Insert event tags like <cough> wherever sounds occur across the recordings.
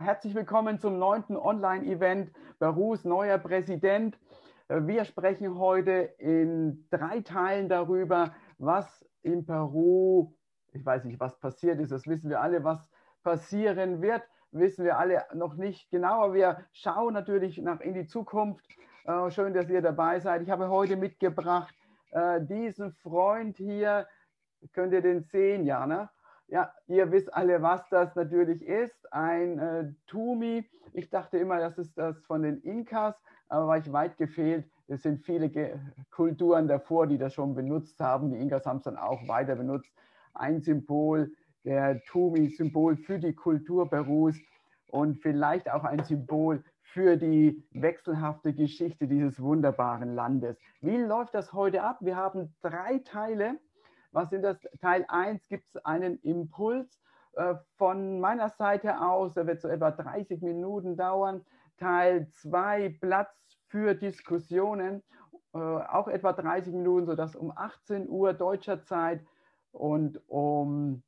Herzlich willkommen zum neunten Online-Event Perus neuer Präsident. Wir sprechen heute in drei Teilen darüber, was in Peru, ich weiß nicht, was passiert ist, das wissen wir alle, was passieren wird, wissen wir alle noch nicht genau, aber wir schauen natürlich nach in die Zukunft. Äh, schön, dass ihr dabei seid. Ich habe heute mitgebracht äh, diesen Freund hier. Könnt ihr den sehen, ja, ne? Ja, ihr wisst alle, was das natürlich ist. Ein äh, Tumi. Ich dachte immer, das ist das von den Inkas, aber war ich weit gefehlt. Es sind viele Ge Kulturen davor, die das schon benutzt haben. Die Inkas haben es dann auch weiter benutzt. Ein Symbol, der Tumi, Symbol für die Kultur Perus und vielleicht auch ein Symbol für die wechselhafte Geschichte dieses wunderbaren Landes. Wie läuft das heute ab? Wir haben drei Teile. Was sind das? Teil 1 gibt es einen Impuls äh, von meiner Seite aus, der wird so etwa 30 Minuten dauern. Teil 2 Platz für Diskussionen, äh, auch etwa 30 Minuten, sodass um 18 Uhr deutscher Zeit und um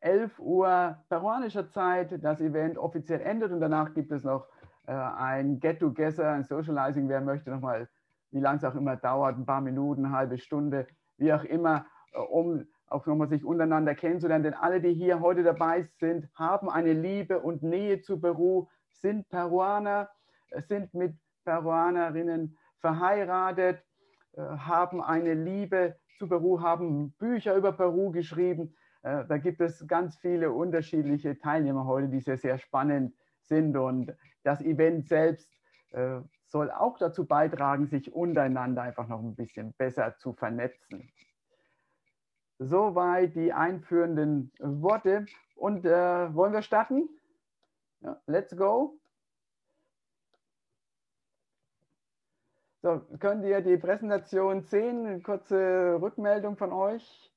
11 Uhr peruanischer Zeit das Event offiziell endet und danach gibt es noch äh, ein Get-Together, ein Socializing, wer möchte nochmal, wie lange es auch immer dauert, ein paar Minuten, eine halbe Stunde, wie auch immer, um auch nochmal sich untereinander kennenzulernen. Denn alle, die hier heute dabei sind, haben eine Liebe und Nähe zu Peru, sind Peruaner, sind mit Peruanerinnen verheiratet, äh, haben eine Liebe zu Peru, haben Bücher über Peru geschrieben. Äh, da gibt es ganz viele unterschiedliche Teilnehmer heute, die sehr, sehr spannend sind. Und das Event selbst soll auch dazu beitragen, sich untereinander einfach noch ein bisschen besser zu vernetzen. Soweit die einführenden Worte. Und äh, wollen wir starten? Ja, let's go. So, könnt ihr die Präsentation sehen? Eine kurze Rückmeldung von euch.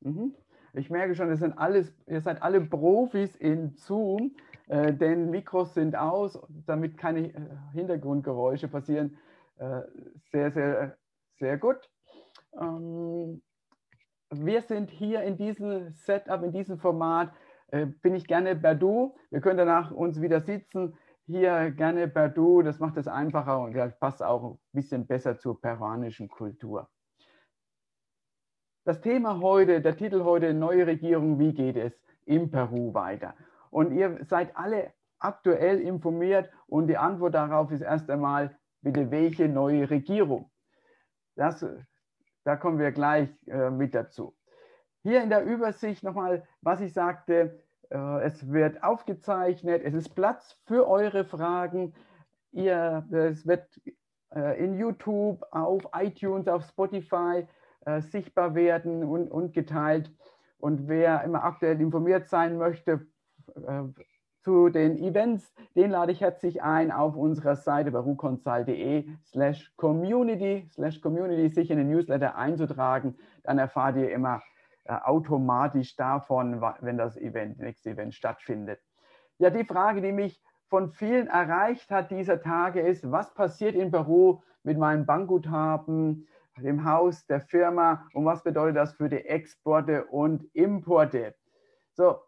Mhm. Ich merke schon, sind alles, ihr seid alle Profis in Zoom, äh, denn Mikros sind aus, damit keine Hintergrundgeräusche passieren. Äh, sehr, sehr, sehr gut. Ähm, wir sind hier in diesem Setup, in diesem Format, äh, bin ich gerne Badu. Wir können danach uns wieder sitzen. Hier gerne Badu, das macht es einfacher und das passt auch ein bisschen besser zur peruanischen Kultur. Das Thema heute, der Titel heute, neue Regierung, wie geht es in Peru weiter? Und ihr seid alle aktuell informiert und die Antwort darauf ist erst einmal, bitte welche neue Regierung? Das da kommen wir gleich äh, mit dazu. Hier in der Übersicht nochmal, was ich sagte, äh, es wird aufgezeichnet, es ist Platz für eure Fragen. Ihr, es wird äh, in YouTube, auf iTunes, auf Spotify äh, sichtbar werden und, und geteilt. Und wer immer aktuell informiert sein möchte, äh, zu den Events, den lade ich herzlich ein auf unserer Seite baruconsult.de slash community slash community sich in den Newsletter einzutragen. Dann erfahrt ihr immer äh, automatisch davon, wenn das Event, nächste Event stattfindet. Ja, die Frage, die mich von vielen erreicht hat dieser Tage ist, was passiert in Peru mit meinem Bankguthaben, dem Haus, der Firma und was bedeutet das für die Exporte und Importe? So,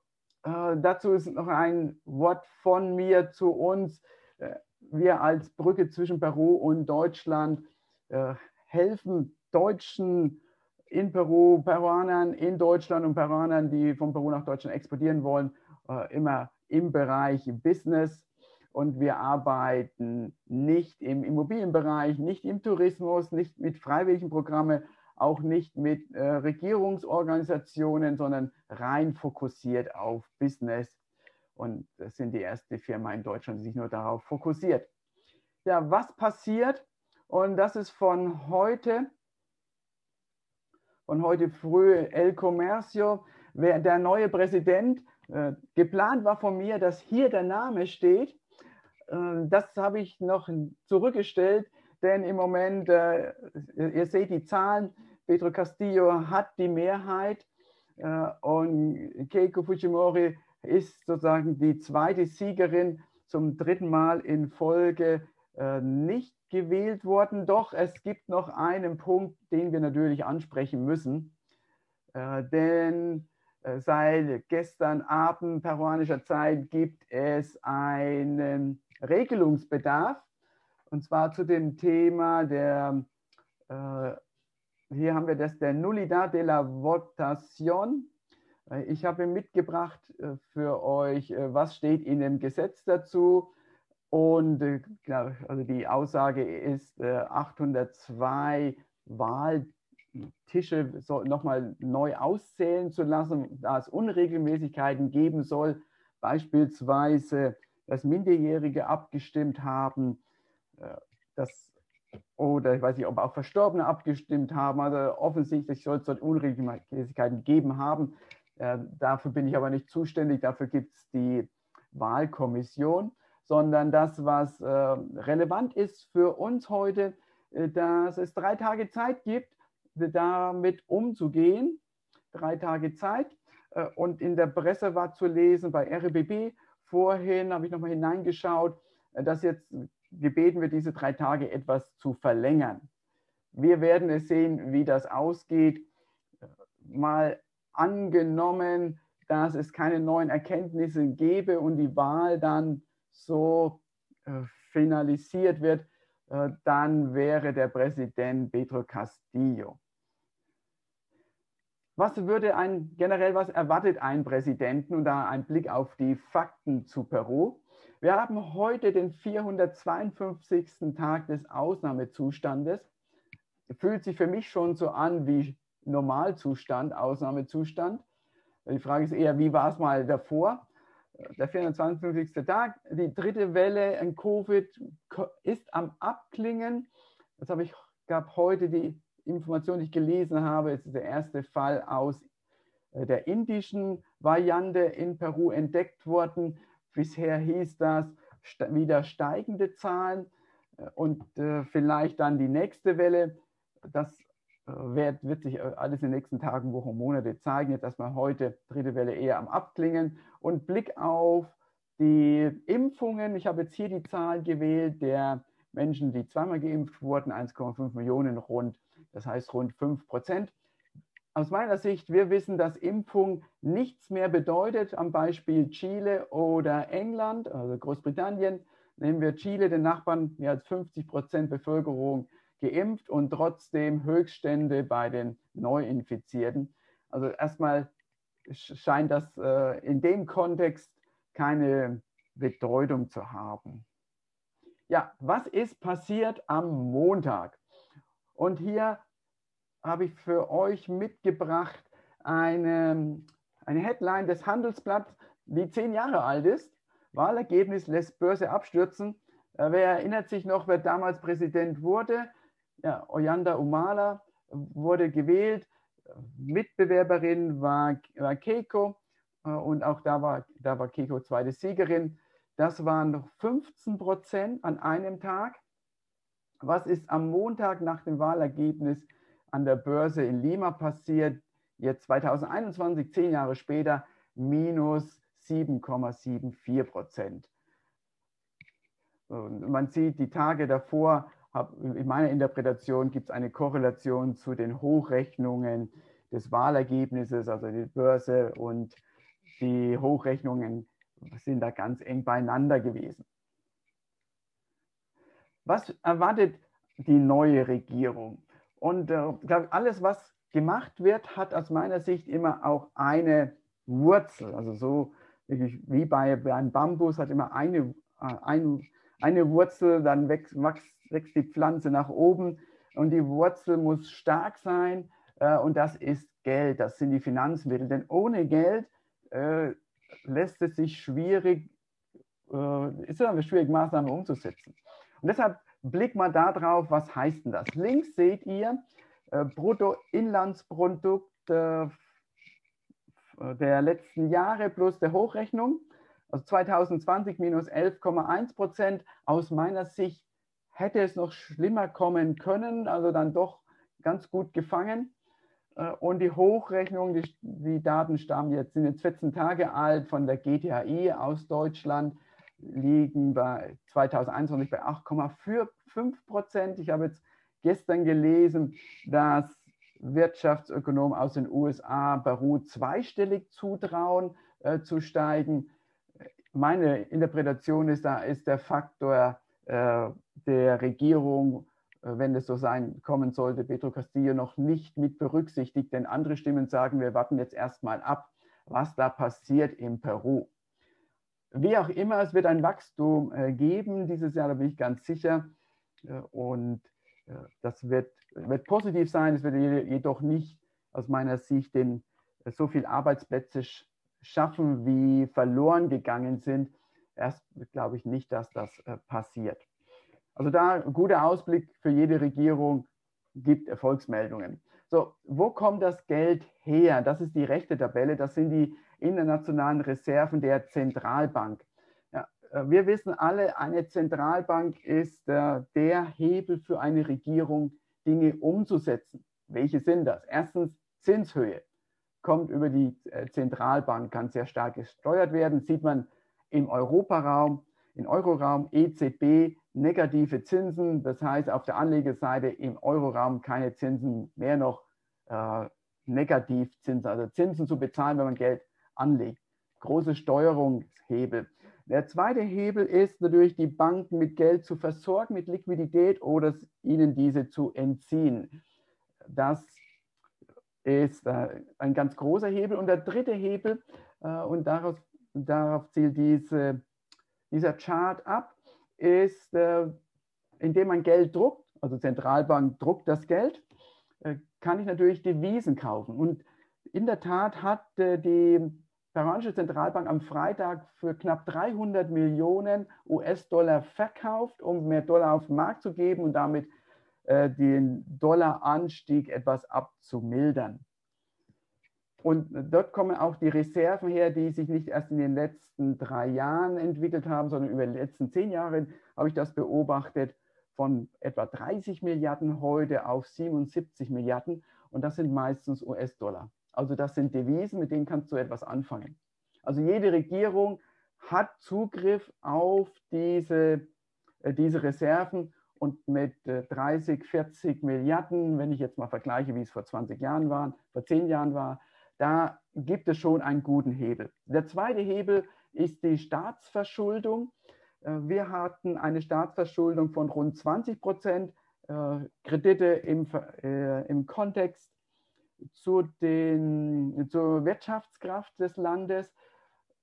äh, dazu ist noch ein Wort von mir zu uns. Äh, wir als Brücke zwischen Peru und Deutschland äh, helfen Deutschen in Peru, Peruanern in Deutschland und Peruanern, die von Peru nach Deutschland exportieren wollen, äh, immer im Bereich Business. Und wir arbeiten nicht im Immobilienbereich, nicht im Tourismus, nicht mit freiwilligen Programmen, auch nicht mit äh, Regierungsorganisationen, sondern rein fokussiert auf Business. Und das sind die erste Firma in Deutschland, die sich nur darauf fokussiert. Ja, was passiert? Und das ist von heute, von heute früh El Comercio, der neue Präsident. Äh, geplant war von mir, dass hier der Name steht. Äh, das habe ich noch zurückgestellt, denn im Moment, äh, ihr seht die Zahlen, Pedro Castillo hat die Mehrheit äh, und Keiko Fujimori ist sozusagen die zweite Siegerin zum dritten Mal in Folge äh, nicht gewählt worden. Doch es gibt noch einen Punkt, den wir natürlich ansprechen müssen. Äh, denn Äh, seit gestern Abend peruanischer Zeit gibt es einen Regelungsbedarf und zwar zu dem Thema der, äh, hier haben wir das, der Nullidad de la Votación. Äh, ich habe mitgebracht äh, für euch, äh, was steht in dem Gesetz dazu. Und also die Aussage ist 802 Wahl Tische so nochmal neu auszählen zu lassen, da es Unregelmäßigkeiten geben soll, beispielsweise, dass Minderjährige abgestimmt haben, dass, oder ich weiß nicht, ob auch Verstorbene abgestimmt haben, also offensichtlich soll es dort Unregelmäßigkeiten geben haben. Äh, dafür bin ich aber nicht zuständig, dafür gibt es die Wahlkommission, sondern das, was äh, relevant ist für uns heute, dass es drei Tage Zeit gibt, damit umzugehen. Drei Tage Zeit. Äh, und in der Presse war zu lesen, bei RBB vorhin habe ich nochmal hineingeschaut, äh, dass jetzt gebeten wird, diese drei Tage etwas zu verlängern. Wir werden es sehen, wie das ausgeht. Äh, mal angenommen, dass es keine neuen Erkenntnisse gäbe und die Wahl dann so finalisiert wird, dann wäre der Präsident Pedro Castillo. Was würde ein generell, was erwartet ein Präsidenten und da ein Blick auf die Fakten zu Peru? Wir haben heute den 452. Tag des Ausnahmezustandes. Fühlt sich für mich schon so an wie Normalzustand, Ausnahmezustand. Die Frage ist eher, wie war es mal davor? Der 452. Tag, die dritte Welle in Covid ist am Abklingen. Das habe ich, gab heute die Information, die ich gelesen habe, ist der erste Fall aus äh, der indischen Variante in Peru entdeckt worden. Bisher hieß das wieder steigende Zahlen äh, und äh, vielleicht dann die nächste Welle. Das wird, wird, sich alles in den nächsten Tagen, Wochen, Monate zeigen. Jetzt erstmal heute dritte Welle eher am Abklingen. Und Blick auf die Impfungen. Ich habe jetzt hier die Zahl gewählt der Menschen, die zweimal geimpft wurden, 1,5 Millionen rund das heißt rund 5 Prozent. Aus meiner Sicht, wir wissen, dass Impfung nichts mehr bedeutet. Am Beispiel Chile oder England, also Großbritannien, nehmen wir Chile, den Nachbarn, mehr als 50 Prozent Bevölkerung geimpft und trotzdem Höchststände bei den Neuinfizierten. Also erstmal scheint das äh, in dem Kontext keine Bedeutung zu haben. Ja, was ist passiert am Montag? Und hier habe ich für euch mitgebracht eine, eine Headline des Handelsblatts, die zehn Jahre alt ist. Wahlergebnis lässt Börse abstürzen. Äh, wer erinnert sich noch, wer damals Präsident wurde? Ja, Oyanda Umala wurde gewählt. Mitbewerberin war, war Keiko äh, und auch da war, da war Keiko zweite Siegerin. Das waren noch 15 Prozent an einem Tag. Was ist am Montag nach dem Wahlergebnis an der Börse in Lima passiert? Jetzt 2021, zehn Jahre später, minus 7,74 Prozent. man sieht, die Tage davor, in meiner Interpretation gibt es eine Korrelation zu den Hochrechnungen des Wahlergebnisses, also die Börse und die Hochrechnungen sind da ganz eng beieinander gewesen. Was erwartet die neue Regierung? Und äh, alles, was gemacht wird, hat aus meiner Sicht immer auch eine Wurzel. Also so wie bei, bei einem Bambus hat immer eine, äh, ein, eine Wurzel, dann wächst, wächst die Pflanze nach oben und die Wurzel muss stark sein äh, und das ist Geld, das sind die Finanzmittel. Denn ohne Geld äh, lässt es sich schwierig, äh, ist es schwierig, Maßnahmen umzusetzen. Und deshalb blick mal da drauf, was heißt denn das? Links seht ihr äh, Bruttoinlandsprodukt äh, der letzten Jahre plus der Hochrechnung. Also 2020 minus 11,1 Prozent. Aus meiner Sicht hätte es noch schlimmer kommen können, also dann doch ganz gut gefangen. Äh, und die Hochrechnung, die, Daten stammen jetzt, sind jetzt 14 Tage alt von der GTHI aus Deutschland liegen bei 2021 bei 8,5 Prozent. Ich habe jetzt gestern gelesen, dass Wirtschaftsökonomen aus den USA Peru zweistellig zutrauen äh, zu steigen. Meine Interpretation ist, da ist der Faktor äh, der Regierung, äh, wenn es so sein kommen sollte, Pedro Castillo noch nicht mit berücksichtigt, denn andere Stimmen sagen, wir warten jetzt erstmal ab, was da passiert in Peru. Wie auch immer, es wird ein Wachstum äh, geben dieses Jahr, da bin ich ganz sicher. Äh, und äh, das wird, wird positiv sein. Es wird jedoch nicht aus meiner Sicht den, so viele Arbeitsplätze schaffen, wie verloren gegangen sind. Erst glaube ich nicht, dass das passiert. Also da ein guter Ausblick für jede Regierung gibt Erfolgsmeldungen. So, wo kommt das Geld her? Das ist die rechte Tabelle. Das sind die internationalen Reserven der Zentralbank. Ja, äh, wir wissen alle, eine Zentralbank ist äh, der Hebel für eine Regierung, Dinge umzusetzen. Welche sind das? Erstens Zinshöhe. Kommt über die äh, Zentralbank, kann sehr stark gesteuert werden. Sieht man im Europaraum, im Euroraum EZB negative Zinsen. Das heißt, auf der Anlegerseite im Euroraum keine Zinsen, mehr noch äh, Negativzinsen, also Zinsen zu bezahlen, wenn man Geld anlegt. Große Steuerungshebel. Der zweite Hebel ist natürlich, die Banken mit Geld zu versorgen, mit Liquidität oder ihnen diese zu entziehen. Das ist äh, ein ganz großer Hebel. Und der dritte Hebel, äh, und darauf, darauf zielt diese, dieser Chart ab, ist, äh, indem man Geld druckt, also Zentralbank druckt das Geld, kann ich natürlich Devisen kaufen. Und in der Tat hat die peruanische Zentralbank am Freitag für knapp 300 Millionen US-Dollar verkauft, um mehr Dollar auf den Markt zu geben und damit äh, den Dollaranstieg etwas abzumildern. Und dort kommen auch die Reserven her, die sich nicht erst in den letzten drei Jahren entwickelt haben, sondern über die letzten zehn Jahre habe ich das beobachtet, von etwa 30 Milliarden heute auf 77 Milliarden. Und das sind meistens US-Dollar. Also das sind Devisen, mit denen kannst du etwas anfangen. Also jede Regierung hat Zugriff auf diese, äh, diese Reserven und mit 30, äh, 40 Milliarden, wenn ich jetzt mal vergleiche, wie es vor 20 Jahren war, vor 10 Jahren war, da gibt es schon einen guten Hebel. Der zweite Hebel ist die Staatsverschuldung. Äh, wir hatten eine Staatsverschuldung von rund 20 Prozent, Kredite im, im Kontext zu den, zur Wirtschaftskraft des Landes.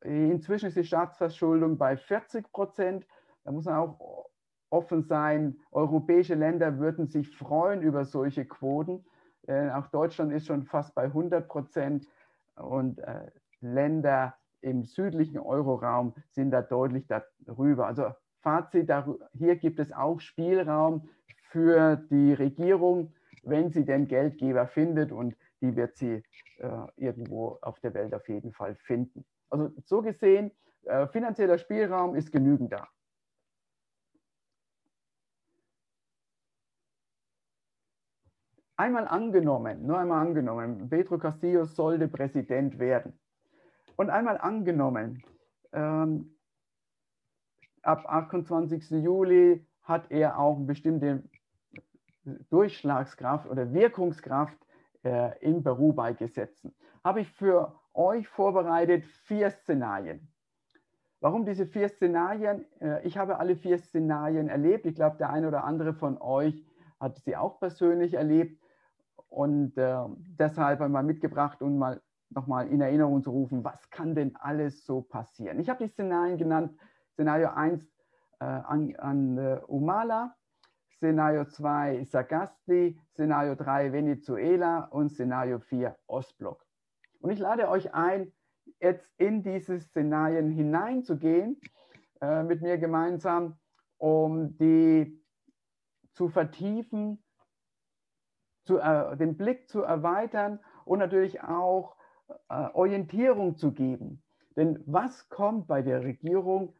Inzwischen ist die Staatsverschuldung bei 40 Prozent. Da muss man auch offen sein. Europäische Länder würden sich freuen über solche Quoten. Äh, auch Deutschland ist schon fast bei 100 Prozent und äh, Länder im südlichen Euroraum sind da deutlich darüber. Also Fazit, hier gibt es auch Spielraum für die Regierung, wenn sie den Geldgeber findet und die wird sie äh, irgendwo auf der Welt auf jeden Fall finden. Also so gesehen, äh, finanzieller Spielraum ist genügend da. Einmal angenommen, nur einmal angenommen, Pedro Castillo sollte Präsident werden. Und einmal angenommen, ähm, ab 28. Juli hat er auch bestimmte Durchschlagskraft oder Wirkungskraft äh, in Peru beigesetzen. Habe ich für euch vorbereitet vier Szenarien. Warum diese vier Szenarien? Äh, ich habe alle vier Szenarien erlebt. Ich glaube, der eine oder andere von euch hat sie auch persönlich erlebt und äh, deshalb einmal mitgebracht, um mal nochmal in Erinnerung zu rufen, was kann denn alles so passieren? Ich habe die Szenarien genannt. Szenario 1 äh, an, an äh, Umala, Szenario 2 Sagasti, Szenario 3 Venezuela und Szenario 4 Ostblock. Und ich lade euch ein, jetzt in diese Szenarien hineinzugehen, äh, mit mir gemeinsam, um die zu vertiefen, zu, äh, den Blick zu erweitern und natürlich auch äh, Orientierung zu geben. Denn was kommt bei der Regierung,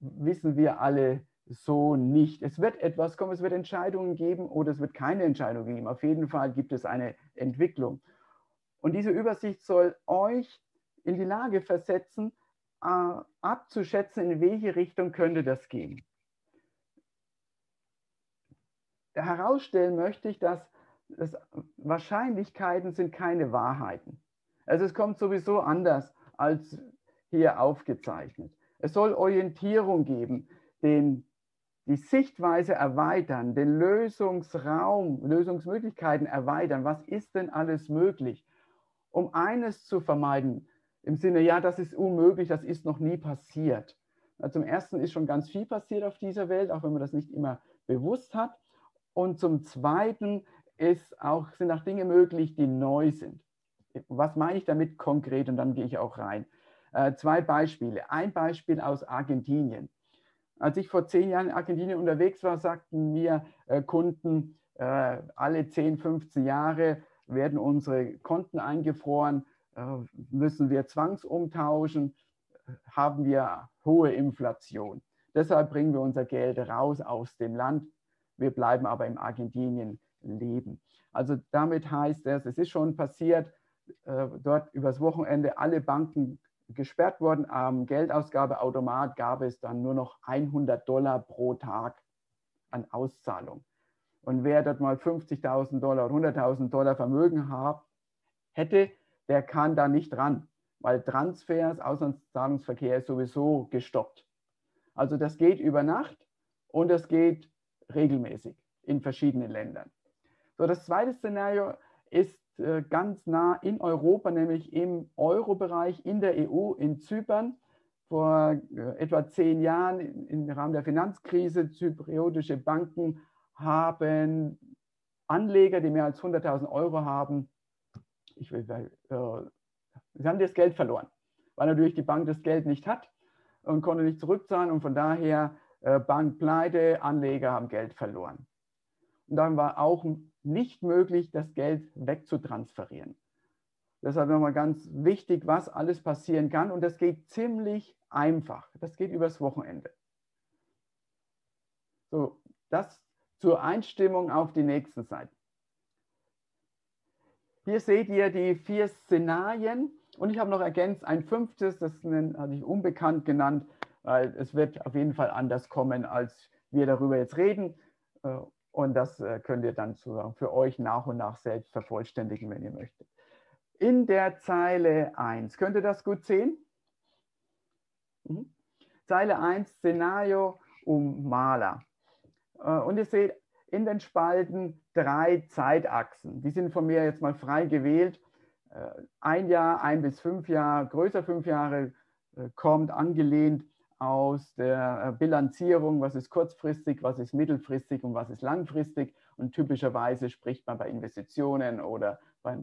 wissen wir alle so nicht. Es wird etwas kommen, es wird Entscheidungen geben oder es wird keine Entscheidung geben. Auf jeden Fall gibt es eine Entwicklung. Und diese Übersicht soll euch in die Lage versetzen, äh, abzuschätzen, in welche Richtung könnte das gehen. Herausstellen möchte ich, dass das, Wahrscheinlichkeiten sind keine Wahrheiten. Also es kommt sowieso anders als hier aufgezeichnet. Es soll Orientierung geben, den, die Sichtweise erweitern, den Lösungsraum, Lösungsmöglichkeiten erweitern. Was ist denn alles möglich? Um eines zu vermeiden, im Sinne, ja, das ist unmöglich, das ist noch nie passiert. zum Ersten ist schon ganz viel passiert auf dieser Welt, auch wenn man das nicht immer bewusst hat. Und zum Zweiten ist auch, sind auch Dinge möglich, die neu sind. Was meine ich damit konkret? Und dann gehe ich auch rein. Äh, zwei Beispiele. Ein Beispiel aus Argentinien. Als ich vor zehn Jahren in Argentinien unterwegs war, sagten mir äh, Kunden, äh, alle 10, 15 Jahre werden unsere Konten eingefroren, äh, müssen wir zwangsumtauschen, haben wir hohe Inflation. Deshalb bringen wir unser Geld raus aus dem Land. Wir bleiben aber in Argentinien leben. Also damit heißt es, es ist schon passiert, äh, dort übers Wochenende alle Banken gesperrt worden. Am Geldausgabeautomat gab es dann nur noch 100 Dollar pro Tag an Auszahlung. Und wer dort mal 50.000 Dollar, 100.000 Dollar Vermögen hat, hätte, der kann da nicht ran, weil Transfers, Auslandszahlungsverkehr ist sowieso gestoppt. Also das geht über Nacht und das geht regelmäßig in verschiedenen Ländern. So, das zweite Szenario ist äh, ganz nah in Europa, nämlich im Euro-Bereich, in der EU, in Zypern. Vor äh, etwa zehn Jahren im Rahmen der Finanzkrise, zypriotische Banken haben Anleger, die mehr als 100.000 Euro haben, ich will, äh, sie haben das Geld verloren, weil natürlich die Bank das Geld nicht hat und konnte nicht zurückzahlen und von daher äh, Bank pleite, Anleger haben Geld verloren. Und dann war auch nicht möglich, das Geld wegzutransferieren. Deshalb nochmal ganz wichtig, was alles passieren kann. Und das geht ziemlich einfach. Das geht übers Wochenende. So, das zur Einstimmung auf die nächsten Seiten. Hier seht ihr die vier Szenarien und ich habe noch ergänzt ein fünftes, das hatte ich unbekannt genannt, weil es wird auf jeden Fall anders kommen, als wir darüber jetzt reden. Und das äh, könnt ihr dann für euch nach und nach selbst vervollständigen, wenn ihr möchtet. In der Zeile 1, könnt ihr das gut sehen? Mhm. Zeile 1, Szenario um Maler. Äh, und ihr seht in den Spalten drei Zeitachsen. Die sind von mir jetzt mal frei gewählt. Äh, ein Jahr, ein bis fünf Jahre, größer fünf Jahre kommt angelehnt aus der äh, Bilanzierung, was ist kurzfristig, was ist mittelfristig und was ist langfristig. Und typischerweise spricht man bei Investitionen oder bei,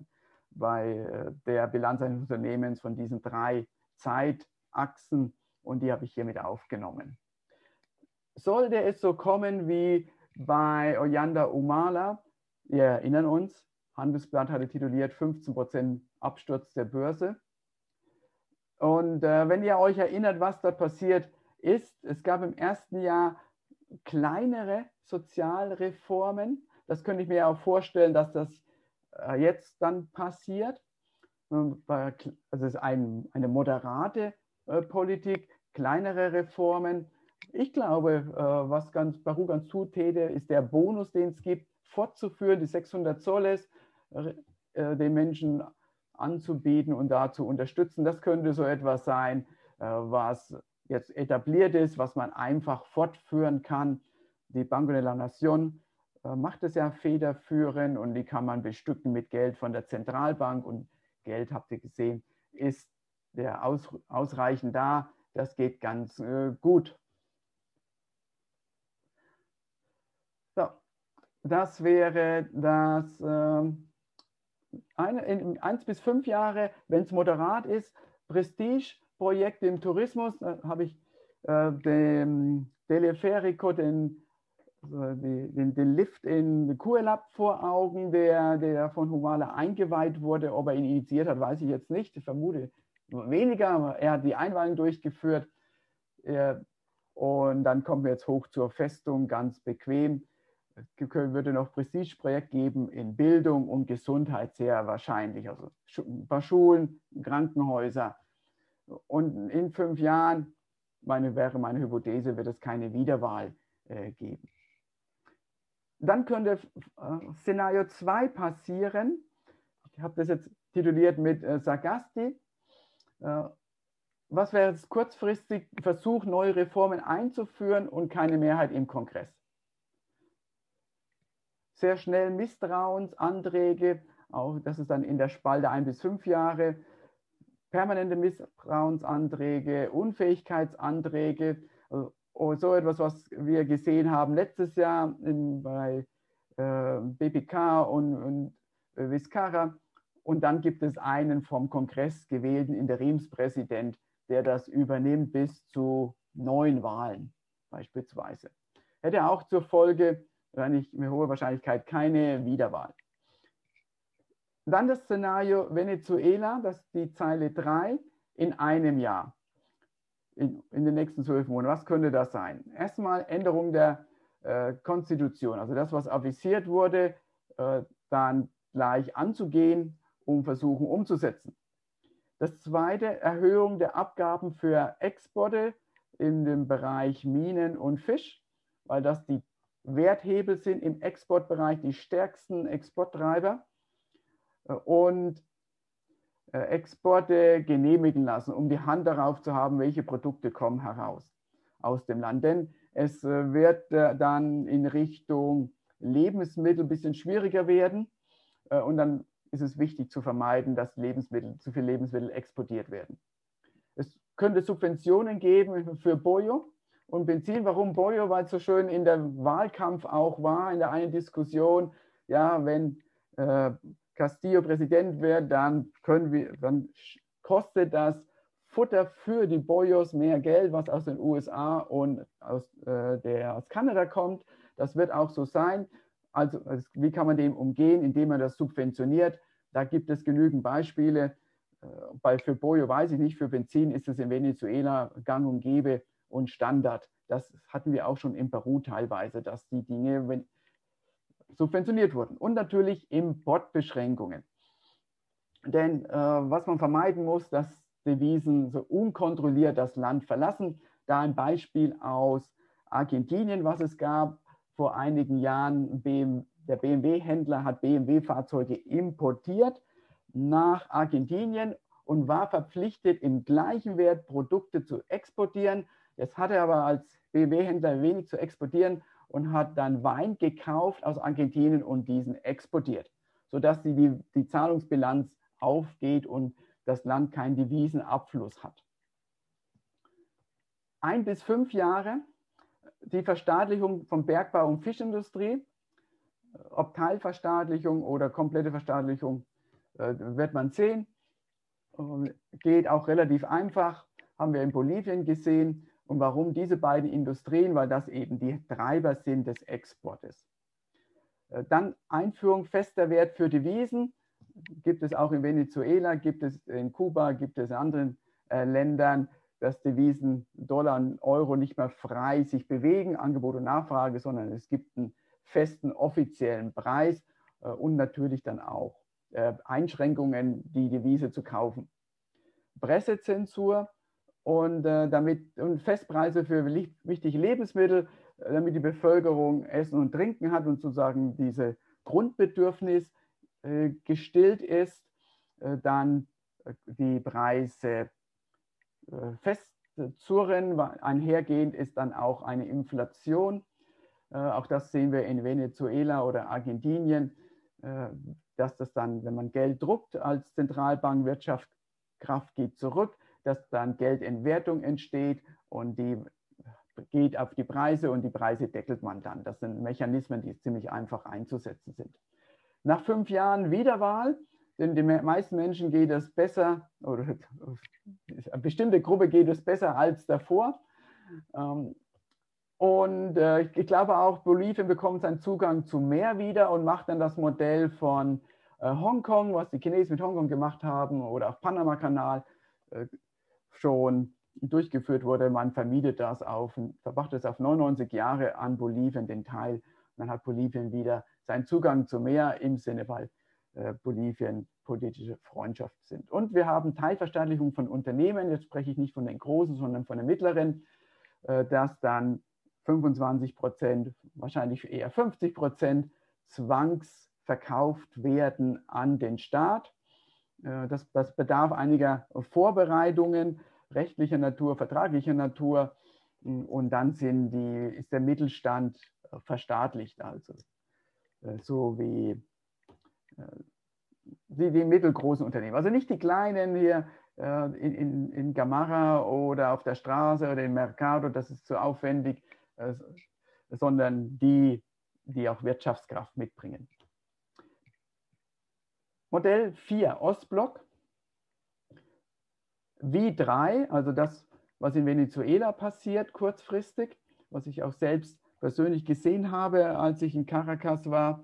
bei äh, der Bilanz eines Unternehmens von diesen drei Zeitachsen und die habe ich hiermit aufgenommen. Sollte es so kommen wie bei Oyanda Umala, wir erinnern uns, Handelsblatt hatte tituliert 15% Absturz der Börse. Und äh, wenn ihr euch erinnert, was dort passiert ist, es gab im ersten Jahr kleinere Sozialreformen. Das könnte ich mir auch vorstellen, dass das äh, jetzt dann passiert. Ähm, also es ist ein, eine moderate äh, Politik, kleinere Reformen. Ich glaube, äh, was ganz Baru ganz zutäte, ist der Bonus, den es gibt, fortzuführen, die 600 Zolles den Menschen anzubieten und da zu unterstützen. Das könnte so etwas sein, äh, was jetzt etabliert ist, was man einfach fortführen kann. Die Banco de la Nación äh, macht es ja federführend und die kann man bestücken mit Geld von der Zentralbank und Geld, habt ihr gesehen, ist der aus, ausreichend da. Das geht ganz äh, gut. So, das wäre das. Äh, eine, in eins bis fünf Jahre, wenn es moderat ist, Prestige-Projekte im Tourismus, da habe ich äh, den Teleferico, den, den, den, Lift in Kuelab vor Augen, der, der von Humala eingeweiht wurde. Ob er ihn initiiert hat, weiß ich jetzt nicht. Ich vermute weniger, aber er hat die Einweihung durchgeführt. Er, und dann kommen wir jetzt hoch zur Festung, ganz bequem. Es würde noch Prestigeprojekt geben in Bildung und Gesundheit sehr wahrscheinlich. Also ein paar Schulen, Krankenhäuser. Und in fünf Jahren, meine, wäre meine Hypothese, wird es keine Wiederwahl äh, geben. dann könnte äh, Szenario 2 passieren. Ich habe das jetzt tituliert mit äh, Sagasti. Äh, was wäre jetzt kurzfristig Versuch, neue Reformen einzuführen und keine Mehrheit im Kongress? Sehr schnell Misstrauensanträge, auch das ist dann in der Spalte ein bis fünf Jahre, permanente Misstrauensanträge, Unfähigkeitsanträge, also so etwas, was wir gesehen haben letztes Jahr in, bei äh, BPK und, und äh, Viscara. Und dann gibt es einen vom Kongress gewählten Interimspräsident, der das übernimmt bis zu neun Wahlen beispielsweise. Hätte auch zur Folge, wahrscheinlich mit hoher Wahrscheinlichkeit, keine Wiederwahl. Dann das Szenario Venezuela, das ist die Zeile 3, in einem Jahr, in, in den nächsten zwölf Monaten. Was könnte das sein? Erstmal Änderung der äh, Konstitution, also das, was avisiert wurde, äh, dann gleich anzugehen, um versuchen umzusetzen. Das zweite, Erhöhung der Abgaben für Exporte in dem Bereich Minen und Fisch, weil das die Werthebel sind im Exportbereich, die stärksten Exporttreiber und äh, Exporte genehmigen lassen, um die Hand darauf zu haben, welche Produkte kommen heraus aus dem Land. Denn es äh, wird äh, dann in Richtung Lebensmittel ein bisschen schwieriger werden. Und dann ist es wichtig zu vermeiden, dass Lebensmittel, zu viele Lebensmittel exportiert werden. Es könnte Subventionen geben für Bojo und Benzin. Warum Bojo? Weil es so schön in der Wahlkampf auch war, in der einen Diskussion, ja, wenn äh, Castillo Präsident wird, dann können wir, dann kostet das Futter für die Boyos mehr Geld, was aus den USA und aus, äh, der, aus Kanada kommt. Das wird auch so sein. Also, also, wie kann man dem umgehen, indem man das subventioniert? Da gibt es genügend Beispiele. Äh, bei, für Boyo weiß ich nicht, für Benzin ist es in Venezuela gang und gäbe und Standard. Das hatten wir auch schon in Peru teilweise, dass die Dinge, subventioniert wurden. Und natürlich Importbeschränkungen. Denn äh, was man vermeiden muss, dass Devisen so unkontrolliert das Land verlassen. Da ein Beispiel aus Argentinien, was es gab vor einigen Jahren. BM, der BMW-Händler hat BMW-Fahrzeuge importiert nach Argentinien und war verpflichtet, im gleichen Wert Produkte zu exportieren. Jetzt hat er aber als BMW-Händler wenig zu exportieren und hat dann Wein gekauft aus Argentinien und diesen exportiert, sodass die, die, die Zahlungsbilanz aufgeht und das Land keinen Devisenabfluss hat. Ein bis fünf Jahre die Verstaatlichung von Bergbau und Fischindustrie, ob Teilverstaatlichung oder komplette Verstaatlichung, äh, wird man sehen. Geht auch relativ einfach, haben wir in Bolivien gesehen. Und warum diese beiden Industrien? Weil das eben die Treiber sind des Exportes. Äh, dann Einführung fester Wert für Devisen. Gibt es auch in Venezuela, gibt es in Kuba, gibt es in anderen äh, Ländern, dass Devisen, Dollar und Euro nicht mehr frei sich bewegen, Angebot und Nachfrage, sondern es gibt einen festen offiziellen Preis äh, und natürlich dann auch äh, Einschränkungen, die Devise zu kaufen. Pressezensur, und äh, damit und Festpreise für wichtige Lebensmittel, äh, damit die Bevölkerung Essen und Trinken hat und sozusagen diese Grundbedürfnis äh, gestillt ist, äh, dann äh, die Preise äh, festzurren. Einhergehend ist dann auch eine Inflation. auch das sehen wir in Venezuela oder Argentinien, dass das dann, wenn man Geld druckt als Zentralbank, Wirtschaftskraft geht zurück dass dann Geldentwertung entsteht und die geht auf die Preise und die Preise deckelt man dann. Das sind Mechanismen, die ziemlich einfach einzusetzen sind. Nach fünf Jahren Wiederwahl, denn den meisten Menschen geht es besser, oder eine bestimmte Gruppe geht es besser als davor. Ähm, und äh, ich glaube auch, Bolivien bekommt seinen Zugang zu mehr wieder und macht dann das Modell von äh, Hongkong, was die Chinesen mit Hongkong gemacht haben, oder auch Panama-Kanal, äh, schon durchgeführt wurde. Man vermietet das auf, verbracht es auf 99 Jahre an Bolivien, den Teil. Dann hat Bolivien wieder seinen Zugang zu Meer im Sinne, weil äh, Bolivien politische Freundschaft sind. Und wir haben Teilverstaatlichung von Unternehmen, jetzt spreche ich nicht von den großen, sondern von den mittleren, äh, dass dann 25 Prozent, wahrscheinlich eher 50 Prozent zwangsverkauft werden an den Staat. Äh, das, das bedarf einiger Vorbereitungen rechtlicher Natur, vertraglicher Natur. Und dann sind die, ist der Mittelstand verstaatlicht, also äh, so wie die, äh, die mittelgroßen Unternehmen. Also nicht die kleinen hier äh, in, in, in Gamarra oder auf der Straße oder im Mercado, das ist zu aufwendig, sondern die, die auch Wirtschaftskraft mitbringen. Modell 4, Ostblock. V3, also das, was in Venezuela passiert, kurzfristig, was ich auch selbst persönlich gesehen habe, als ich in Caracas war,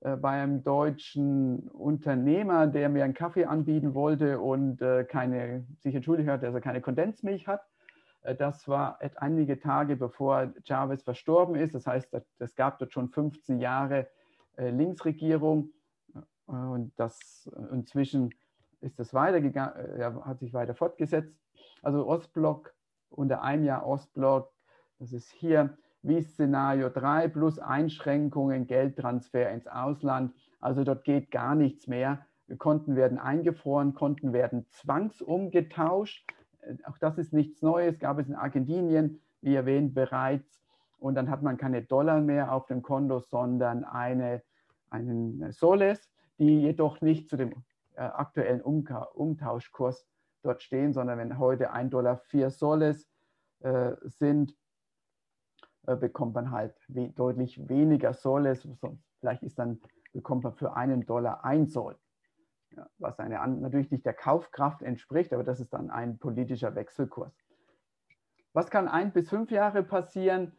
äh, bei einem deutschen Unternehmer, der mir einen Kaffee anbieten wollte und äh, keine, sich entschuldigt hat, dass er keine Kondensmilch hat. Äh, das war einige Tage bevor Chavez verstorben ist. Das heißt, es gab dort schon 15 Jahre Linksregierung und das inzwischen ist das weitergegangen, ja, hat sich weiter fortgesetzt. Also Ostblock unter einem Jahr Ostblock, das ist hier wie Szenario 3 plus Einschränkungen, Geldtransfer ins Ausland. Also dort geht gar nichts mehr. Konten werden eingefroren, Konten werden zwangsumgetauscht. Äh, auch das ist nichts Neues, gab es in Argentinien, wie erwähnt, bereits. Und dann hat man keine Dollar mehr auf dem Konto, sondern eine, einen Soles, die jedoch nicht zu dem äh, aktuellen Umtauschkurs dort stehen, sondern wenn heute 1 Dollar 4 Soles äh, sind, äh, bekommt man halt we deutlich weniger Soles. Vielleicht ist dann, bekommt man für einen Dollar ein Sol, ja, was eine, natürlich nicht der Kaufkraft entspricht, aber das ist dann ein politischer Wechselkurs. Was kann ein bis fünf Jahre passieren?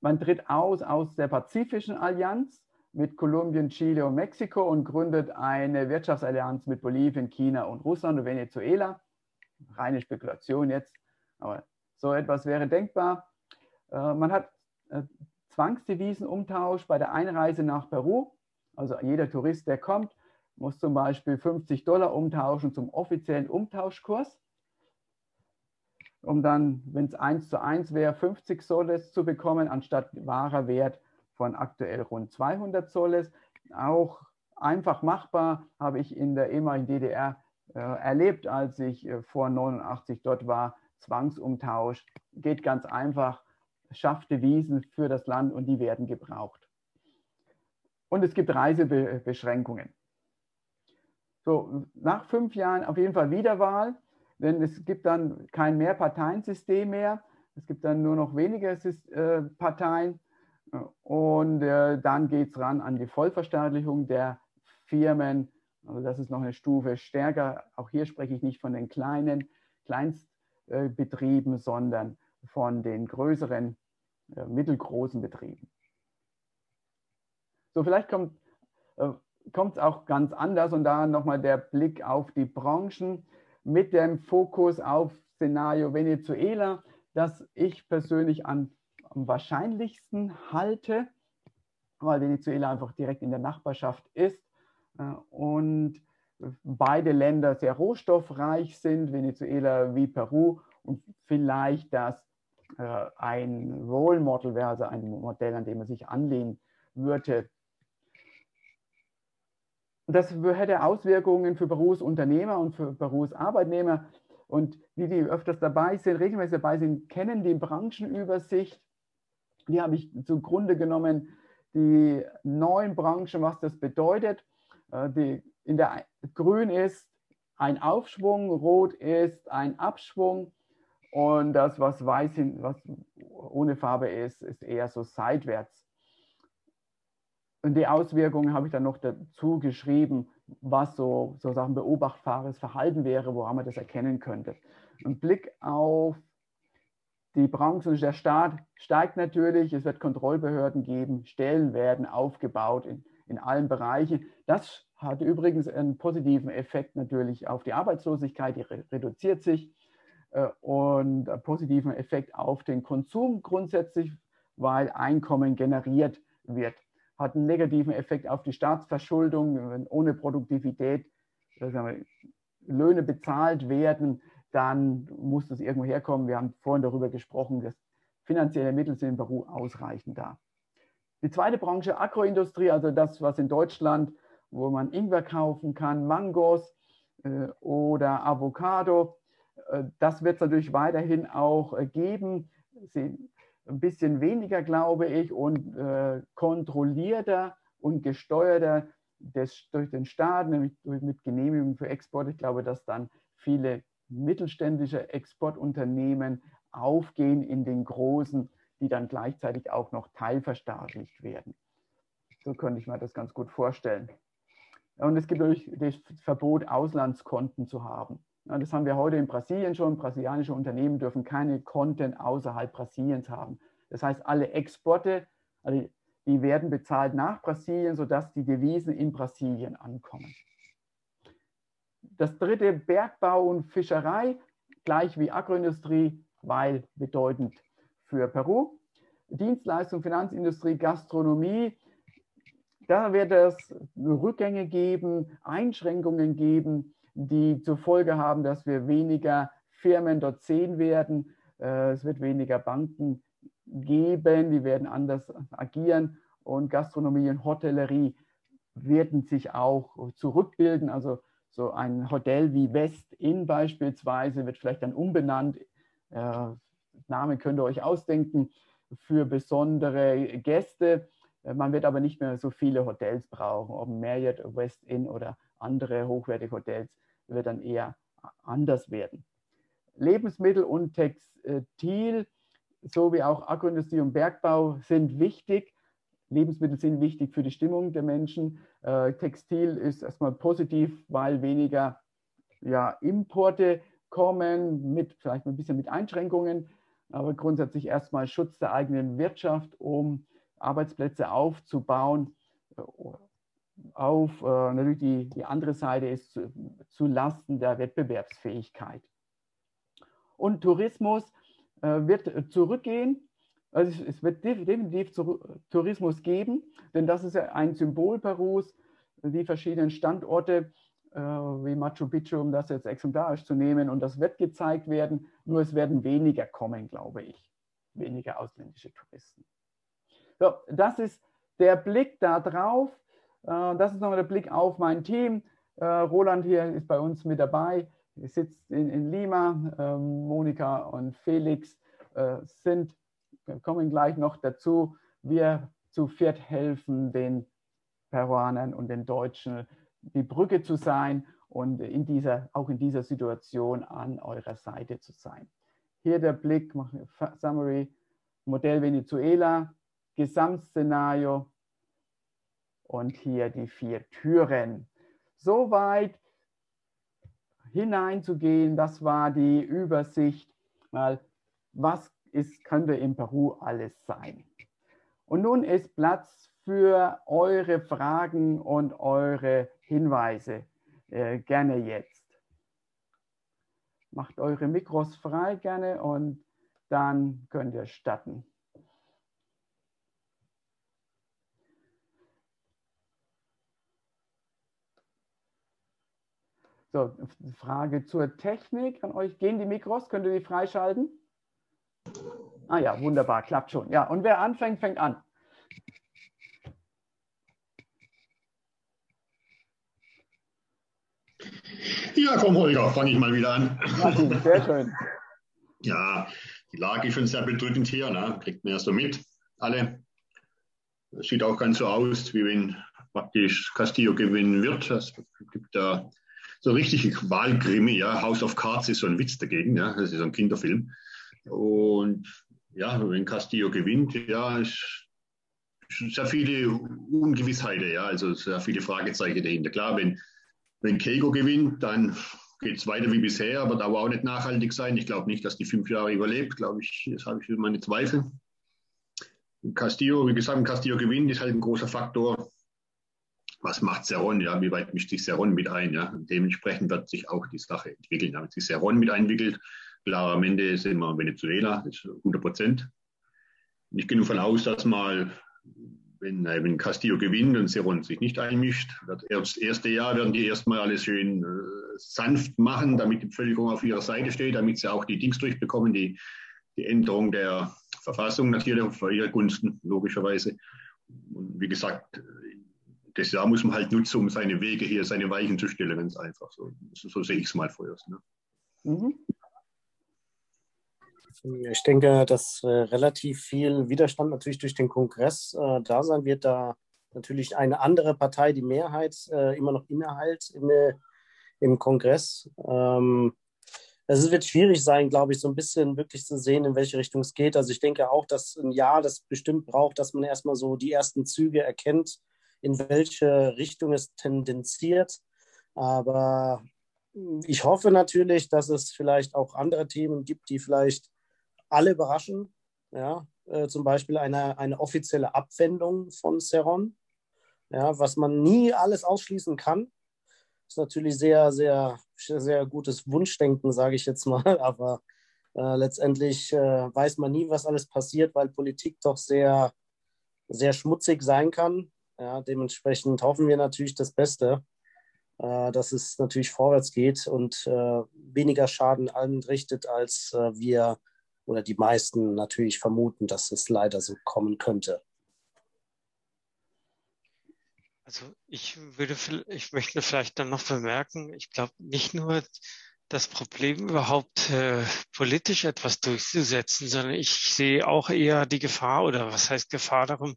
Man tritt aus aus der Pazifischen Allianz mit Kolumbien, Chile und Mexiko und gründet eine Wirtschaftsallianz mit Bolivien, China und Russland und Venezuela. Reine Spekulation jetzt, aber so etwas wäre denkbar. Äh, man hat äh, Zwangsdevisenumtausch bei der Einreise nach Peru. Also jeder Tourist, der kommt, muss zum Beispiel 50 Dollar umtauschen zum offiziellen Umtauschkurs, um dann, wenn es 1 zu 1 wäre, 50 Soles zu bekommen, anstatt wahrer Wert von aktuell rund 200 Soles. Auch einfach machbar habe ich in der ehemaligen DDR äh, erlebt, als ich äh, vor 89 dort war. Zwangsumtausch geht ganz einfach schafft Devisen für das Land und die werden gebraucht. Und es gibt Reisebeschränkungen. So, nach fünf Jahren auf jeden Fall Wiederwahl, denn es gibt dann kein Mehrparteiensystem mehr. Es gibt dann nur noch weniger äh, Parteien. Und äh, dann geht es ran an die Vollverstaatlichung der Firmen. Also das ist noch eine Stufe stärker. Auch hier spreche ich nicht von den kleinen Kleinstbetrieben, sondern von den größeren äh, mittelgroßen Betrieben. So, vielleicht kommt äh, es auch ganz anders und da nochmal der Blick auf die Branchen mit dem Fokus auf Szenario Venezuela, das ich persönlich an, am wahrscheinlichsten halte, weil Venezuela einfach direkt in der Nachbarschaft ist äh, und beide Länder sehr rohstoffreich sind, Venezuela wie Peru und vielleicht das äh, ein Role Model wäre, also ein Modell, an dem man sich anlehnen würde. Das hätte Auswirkungen für Berufsunternehmer und für Berufsarbeitnehmer. Und die, die öfters dabei sind, regelmäßig dabei sind, kennen die Branchenübersicht. Die habe ich zugrunde genommen, die neuen Branchen, was das bedeutet. Äh, die in der Grün ist ein Aufschwung, Rot ist ein Abschwung und das, was weiß, was ohne Farbe ist, ist eher so seitwärts. Und die Auswirkungen habe ich dann noch dazu geschrieben, was so sozusagen beobachtbares Verhalten wäre, woran man das erkennen könnte. Ein Blick auf die Branche und der Staat steigt natürlich. Es wird Kontrollbehörden geben, Stellen werden aufgebaut in, in allen Bereichen. Das hat übrigens einen positiven Effekt natürlich auf die Arbeitslosigkeit, die reduziert sich. Äh, und positiven Effekt auf den Konsum grundsätzlich, weil Einkommen generiert wird. Hat einen negativen Effekt auf die Staatsverschuldung, wenn ohne Produktivität wir, Löhne bezahlt werden, dann muss das irgendwo herkommen. Wir haben vorhin darüber gesprochen, dass finanzielle Mittel sind in Peru ausreichend da. Die zweite Branche, Agroindustrie, also das, was in Deutschland, wo man Ingwer kaufen kann, Mangos äh, oder Avocado, äh, das wird es natürlich weiterhin auch äh, geben. Sie, ein bisschen weniger, glaube ich, und äh, kontrollierter und gesteuerter des, durch den Staat, nämlich durch, mit Genehmigung für Export. Ich glaube, dass dann viele mittelständische Exportunternehmen aufgehen in den großen, die dann gleichzeitig auch noch teilverstaatlicht werden. So könnte ich mir das ganz gut vorstellen. Und es gibt natürlich das Verbot, Auslandskonten zu haben. Das haben wir heute in Brasilien schon. Brasilianische Unternehmen dürfen keine Konten außerhalb Brasiliens haben. Das heißt, alle Exporte, die werden bezahlt nach Brasilien, sodass die Devisen in Brasilien ankommen. Das dritte, Bergbau und Fischerei, gleich wie Agroindustrie, weil bedeutend für Peru. Dienstleistung, Finanzindustrie, Gastronomie, da wird es Rückgänge geben, Einschränkungen geben, die zur Folge haben, dass wir weniger Firmen dort sehen werden. Äh, es wird weniger Banken geben, die werden anders agieren und Gastronomie und Hotellerie werden sich auch zurückbilden. Also so ein Hotel wie West Inn beispielsweise wird vielleicht dann umbenannt. Äh, Namen könnt ihr euch ausdenken für besondere Gäste. Äh, man wird aber nicht mehr so viele Hotels brauchen, ob Marriott, West Inn oder andere hochwertige Hotels wird dann eher anders werden. Lebensmittel und Textil sowie auch Agroindustrie und Bergbau sind wichtig. Lebensmittel sind wichtig für die Stimmung der Menschen. Äh, Textil ist erstmal positiv, weil weniger ja, Importe kommen, mit, vielleicht ein bisschen mit Einschränkungen, aber grundsätzlich erstmal Schutz der eigenen Wirtschaft, um Arbeitsplätze aufzubauen. Auf äh, natürlich die, die andere Seite ist zu, zu Lasten der Wettbewerbsfähigkeit. Und Tourismus äh, wird zurückgehen. Also es, wird definitiv Tourismus geben, denn das ist ja ein Symbol Perus, die verschiedenen Standorte äh, wie Machu Picchu, um das jetzt exemplarisch zu nehmen. Und das wird gezeigt werden, nur es werden weniger kommen, glaube ich. Weniger ausländische Touristen. So, das ist der Blick da drauf. Äh, das ist nochmal der Blick auf mein Team. Äh, Roland hier ist bei uns mit dabei, sitzt in, in Lima. Ähm, Monika und Felix äh, sind, kommen gleich noch dazu. Wir zu viert helfen den Peruanern und den Deutschen die Brücke zu sein und in dieser, auch in dieser Situation an eurer Seite zu sein. Hier der Blick, Summary, Modell Venezuela, Gesamtszenario und hier die vier Türen. Soweit hineinzugehen, das war die Übersicht, mal was ist, könnte in Peru alles sein. Und nun ist Platz für eure Fragen und eure Hinweise. Äh, gerne jetzt. Macht eure Mikros frei gerne und dann könnt ihr starten. So, Frage zur Technik an euch. Gehen die Mikros? Könnt ihr die freischalten? Ah ja, wunderbar, klappt schon. Ja, und wer anfängt, fängt an. Ja, komm, Holger, fange ich mal wieder an. Martin, sehr schön. Ja, die Lage ist schon sehr bedrückend hier, ne? kriegt man ja so mit, alle. Es sieht auch ganz so aus, wie wenn praktisch Castillo gewinnen wird. Es gibt da so richtige Wahlkrimi, ja. House of Cards ist so ein Witz dagegen, ja. Das ist so ein Kinderfilm. Und ja, wenn Castillo gewinnt, ja, ist sehr viele Ungewissheiten, ja, also sehr viele Fragezeichen dahinter. Klar, wenn, wenn Keiko gewinnt, dann geht es weiter wie bisher, aber da war auch nicht nachhaltig sein. Ich glaube nicht, dass die fünf Jahre überlebt, glaube ich, das habe ich meine Zweifel. Castillo, wie gesagt, Castillo gewinnt, ist halt ein großer Faktor was macht Serron, ja, wie weit mischt sich Serron mit ein, ja. Dementsprechend wird sich auch die Sache entwickeln. Wenn sich Serron mit einwickelt, klar, am Ende sind wir Venezuela, das ist 100 Prozent. Ich gehe nur davon aus, dass mal, wenn, äh, wenn Castillo gewinnt und Serron sich nicht einmischt, das erste Jahr werden die erstmal alles schön äh, sanft machen, damit die Bevölkerung auf ihrer Seite steht, damit sie auch die Dings durchbekommen, die, die Änderung der Verfassung natürlich auf ihre Gunsten, logischerweise. Und wie gesagt, das Jahr muss man halt nutzen, um seine Wege hier, seine Weichen zu stellen, ganz einfach. So, so sehe ich es mal vorerst. Ne? Mhm. Ich denke, dass äh, relativ viel Widerstand natürlich durch den Kongress äh, da sein wird, da natürlich eine andere Partei die Mehrheit äh, immer noch innehält in, im Kongress. Ähm, es wird schwierig sein, glaube ich, so ein bisschen wirklich zu sehen, in welche Richtung es geht. Also ich denke auch, dass ein Jahr das bestimmt braucht, dass man erstmal so die ersten Züge erkennt, in welche Richtung es tendenziert. Aber ich hoffe natürlich, dass es vielleicht auch andere Themen gibt, die vielleicht alle überraschen. Ja, äh, zum Beispiel eine, eine offizielle Abwendung von Seron, ja, was man nie alles ausschließen kann. Ist natürlich sehr, sehr, sehr gutes Wunschdenken, sage ich jetzt mal. <laughs> Aber äh, letztendlich äh, weiß man nie, was alles passiert, weil Politik doch sehr, sehr schmutzig sein kann. Ja, dementsprechend hoffen wir natürlich das Beste, äh, dass es natürlich vorwärts geht und äh, weniger Schaden anrichtet, als äh, wir oder die meisten natürlich vermuten, dass es leider so kommen könnte. Also ich würde, ich möchte vielleicht dann noch bemerken, ich glaube nicht nur das Problem überhaupt äh, politisch etwas durchzusetzen, sondern ich sehe auch eher die Gefahr oder was heißt Gefahr darum,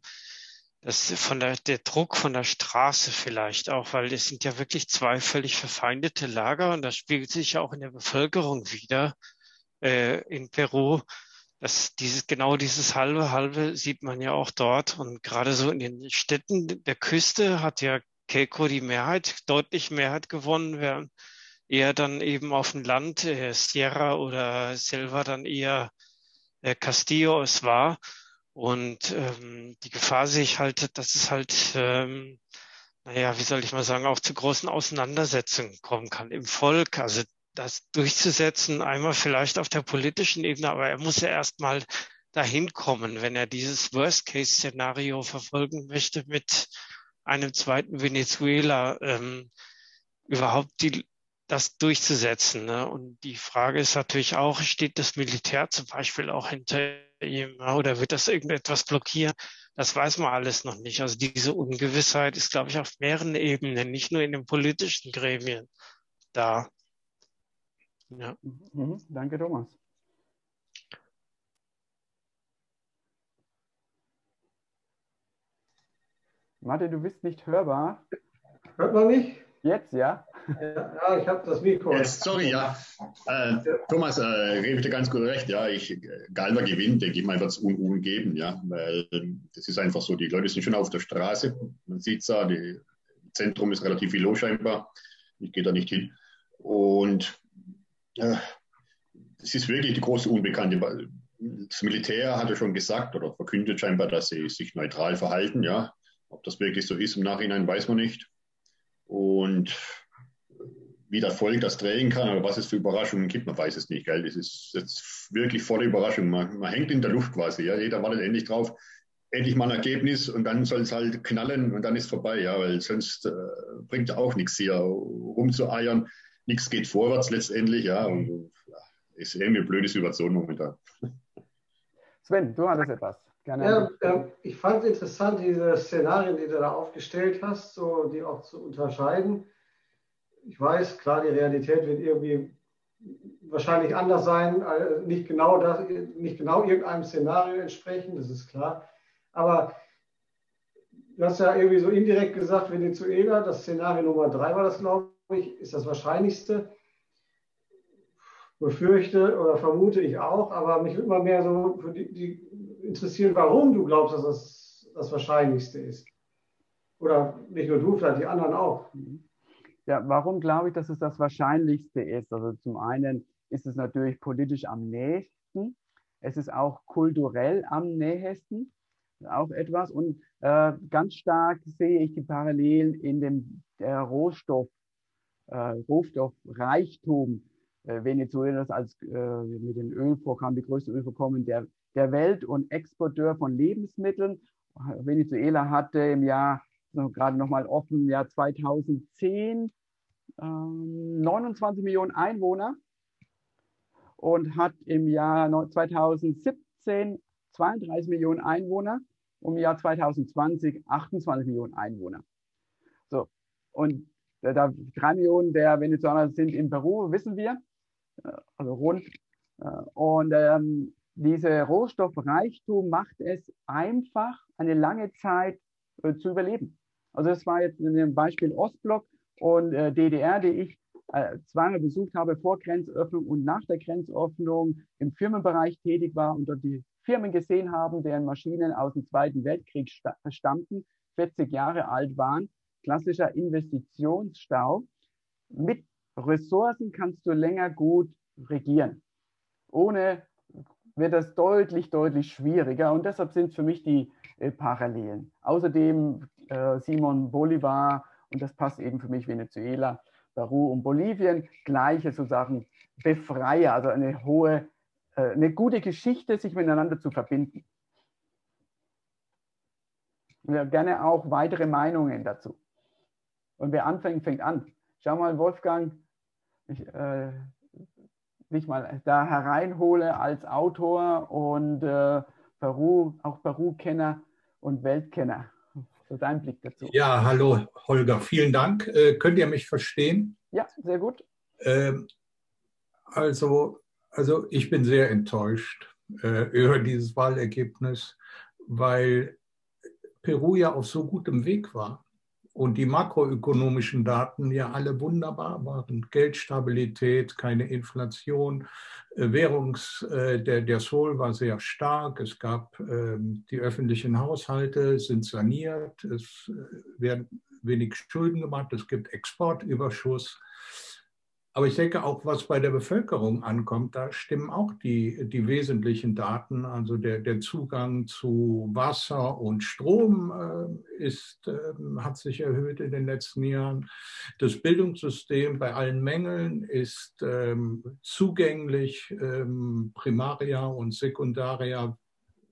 dass von der, der Druck von der Straße vielleicht auch, weil es sind ja wirklich zwei völlig verfeindete Lager und das spiegelt sich ja auch in der Bevölkerung wieder äh, in Peru das, dieses, genau dieses halbe, halbe sieht man ja auch dort. Und gerade so in den Städten der Küste hat ja Keiko die Mehrheit, deutlich Mehrheit gewonnen, während eher dann eben auf dem Land, äh, Sierra oder Selva dann eher äh, Castillo es war. Und ähm, die Gefahr sehe ich halt, dass es halt, ähm, naja, wie soll ich mal sagen, auch zu großen Auseinandersetzungen kommen kann im Volk. Also das durchzusetzen, einmal vielleicht auf der politischen Ebene, aber er muss ja erstmal dahin kommen, wenn er dieses Worst-Case-Szenario verfolgen möchte mit einem zweiten Venezuela, ähm, überhaupt die, das durchzusetzen. Ne? Und die Frage ist natürlich auch, steht das Militär zum Beispiel auch hinter ihm oder wird das irgendetwas blockieren? Das weiß man alles noch nicht. Also diese Ungewissheit ist, glaube ich, auf mehreren Ebenen, nicht nur in den politischen Gremien da. Ja. Mhm. Danke, Thomas. Martin, du bist nicht hörbar. Hört man mich? Jetzt, ja? Ja, ich habe das Mikro. Jetzt, sorry, ja. Äh, Thomas, äh, dir ganz gut recht. Ja, ich, Galva gewinnt, denke ich mal, wird es Unruhen geben, ja, weil das ist einfach so, die Leute sind schon auf der Straße. Man sieht es ja, das Zentrum ist relativ viel los scheinbar. Ich gehe da nicht hin. Und es ist wirklich die große Unbekannte. Das Militär hat ja schon gesagt oder verkündet scheinbar, dass sie sich neutral verhalten. Ja, ob das wirklich so ist im Nachhinein, weiß man nicht. Und wie das Volk das drehen kann oder was es für Überraschungen gibt, man weiß es nicht. Gell? Das ist jetzt wirklich volle Überraschung. Man, man hängt in der Luft quasi. Ja? Jeder wartet endlich drauf, endlich mal ein Ergebnis und dann soll es halt knallen und dann ist vorbei. Ja? Weil sonst äh, bringt auch nichts hier rumzueiern nichts geht vorwärts letztendlich, ja. Und ja, ist irgendwie eine blöde Situation momentan. Sven, du hattest etwas. Gerne. Ja, äh, ich fand es interessant, diese Szenarien, die du da aufgestellt hast, so die auch zu unterscheiden. Ich weiß, klar, die Realität wird irgendwie wahrscheinlich anders sein, äh, nicht genau, das, nicht genau irgendeinem Szenario entsprechen, das ist klar. Aber du hast ja irgendwie so indirekt gesagt, Venezuela, das Szenario Nummer drei war das, glaube ich, ist das Wahrscheinlichste. Befürchte oder vermute ich auch, aber mich würde mal mehr so die, die interessieren, warum du glaubst, dass das das Wahrscheinlichste ist. Oder nicht nur du, vielleicht die anderen auch. Ja, warum glaube ich, dass es das Wahrscheinlichste ist? Also zum einen ist es natürlich politisch am nächsten. Es ist auch kulturell am nähesten, auch etwas. Und äh, ganz stark sehe ich die Parallelen in dem Rohstoff, äh, Rohstoffreichtum äh, Venezuelas als äh, mit den Ölvorkommen, die größte Ölvorkommen der, der Welt und Exporteur von Lebensmitteln. Venezuela hatte im Jahr, noch, gerade nochmal offen, im Jahr 2010 29 Millionen Einwohner und hat im Jahr 2017 32 Millionen Einwohner und im Jahr 2020 28 Millionen Einwohner. So, und da drei Millionen der Venezolaner sind in Peru, wissen wir, äh, also rund. Äh, und ähm, dieser Rohstoffreichtum macht es einfach, eine lange Zeit äh, zu überleben. Also das war jetzt in dem Beispiel Ostblock und äh, DDR, die ich äh, zweimal besucht habe vor Grenzöffnung und nach der Grenzöffnung im Firmenbereich tätig war und dort die Firmen gesehen haben, deren Maschinen aus dem Zweiten Weltkrieg stammten, 40 Jahre alt waren. Klassischer Investitionsstau. Mit Ressourcen kannst du länger gut regieren. Ohne wird das deutlich, deutlich schwieriger. Und deshalb sind für mich die äh, Parallelen. Außerdem äh, Simon Bolivar, und das passt eben für mich Venezuela, Peru und Bolivien, gleiche sozusagen Befreier, also eine hohe, äh, eine gute Geschichte, sich miteinander zu verbinden. Wir haben gerne auch weitere Meinungen dazu. Und wer anfängt, fängt an. Schau mal, Wolfgang, ich, äh, dich mal da hereinhole als Autor und äh, Peru, auch Peru-Kenner und Weltkenner. So dein Blick dazu. Ja, hallo Holger, vielen Dank. Äh, könnt ihr mich verstehen? Ja, sehr gut. Ähm, also, also ich bin sehr enttäuscht äh, über dieses Wahlergebnis, weil Peru ja auf so gutem Weg war und die makroökonomischen Daten ja alle wunderbar waren. Geldstabilität, keine Inflation, äh, Währungs, äh, der, der Sol war sehr stark, es gab ähm, die öffentlichen Haushalte sind saniert, es äh, werden wenig Schulden gemacht, es gibt Exportüberschuss. Aber ich denke auch, was bei der Bevölkerung ankommt, da stimmen auch die, die wesentlichen Daten. Also der, der Zugang zu Wasser und Strom äh, ist, äh, hat sich erhöht in den letzten Jahren. Das Bildungssystem bei allen Mängeln ist ähm, zugänglich. Ähm, Primaria und Sekundaria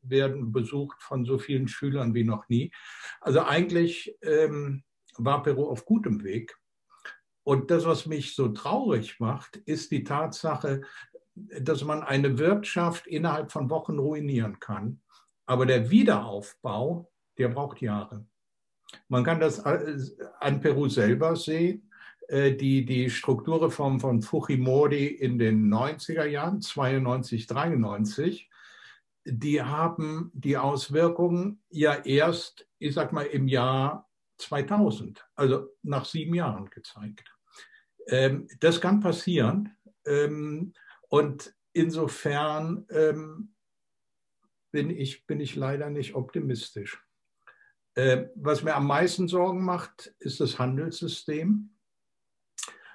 werden besucht von so vielen Schülern wie noch nie. Also eigentlich ähm, war Peru auf gutem Weg. Und das, was mich so traurig macht, ist die Tatsache, dass man eine Wirtschaft innerhalb von Wochen ruinieren kann. Aber der Wiederaufbau, der braucht Jahre. Man kann das an Peru selber sehen. Äh, die, die Strukturreform von Fujimori in den 90er Jahren, 92, 93, die haben die Auswirkungen ja erst, ich sag mal, im Jahr 2000, also nach sieben Jahren gezeigt. Ähm, das kann passieren. Ähm, und insofern ähm, bin, ich, bin ich leider nicht optimistisch. Äh, was mir am meisten Sorgen macht, ist das Handelssystem,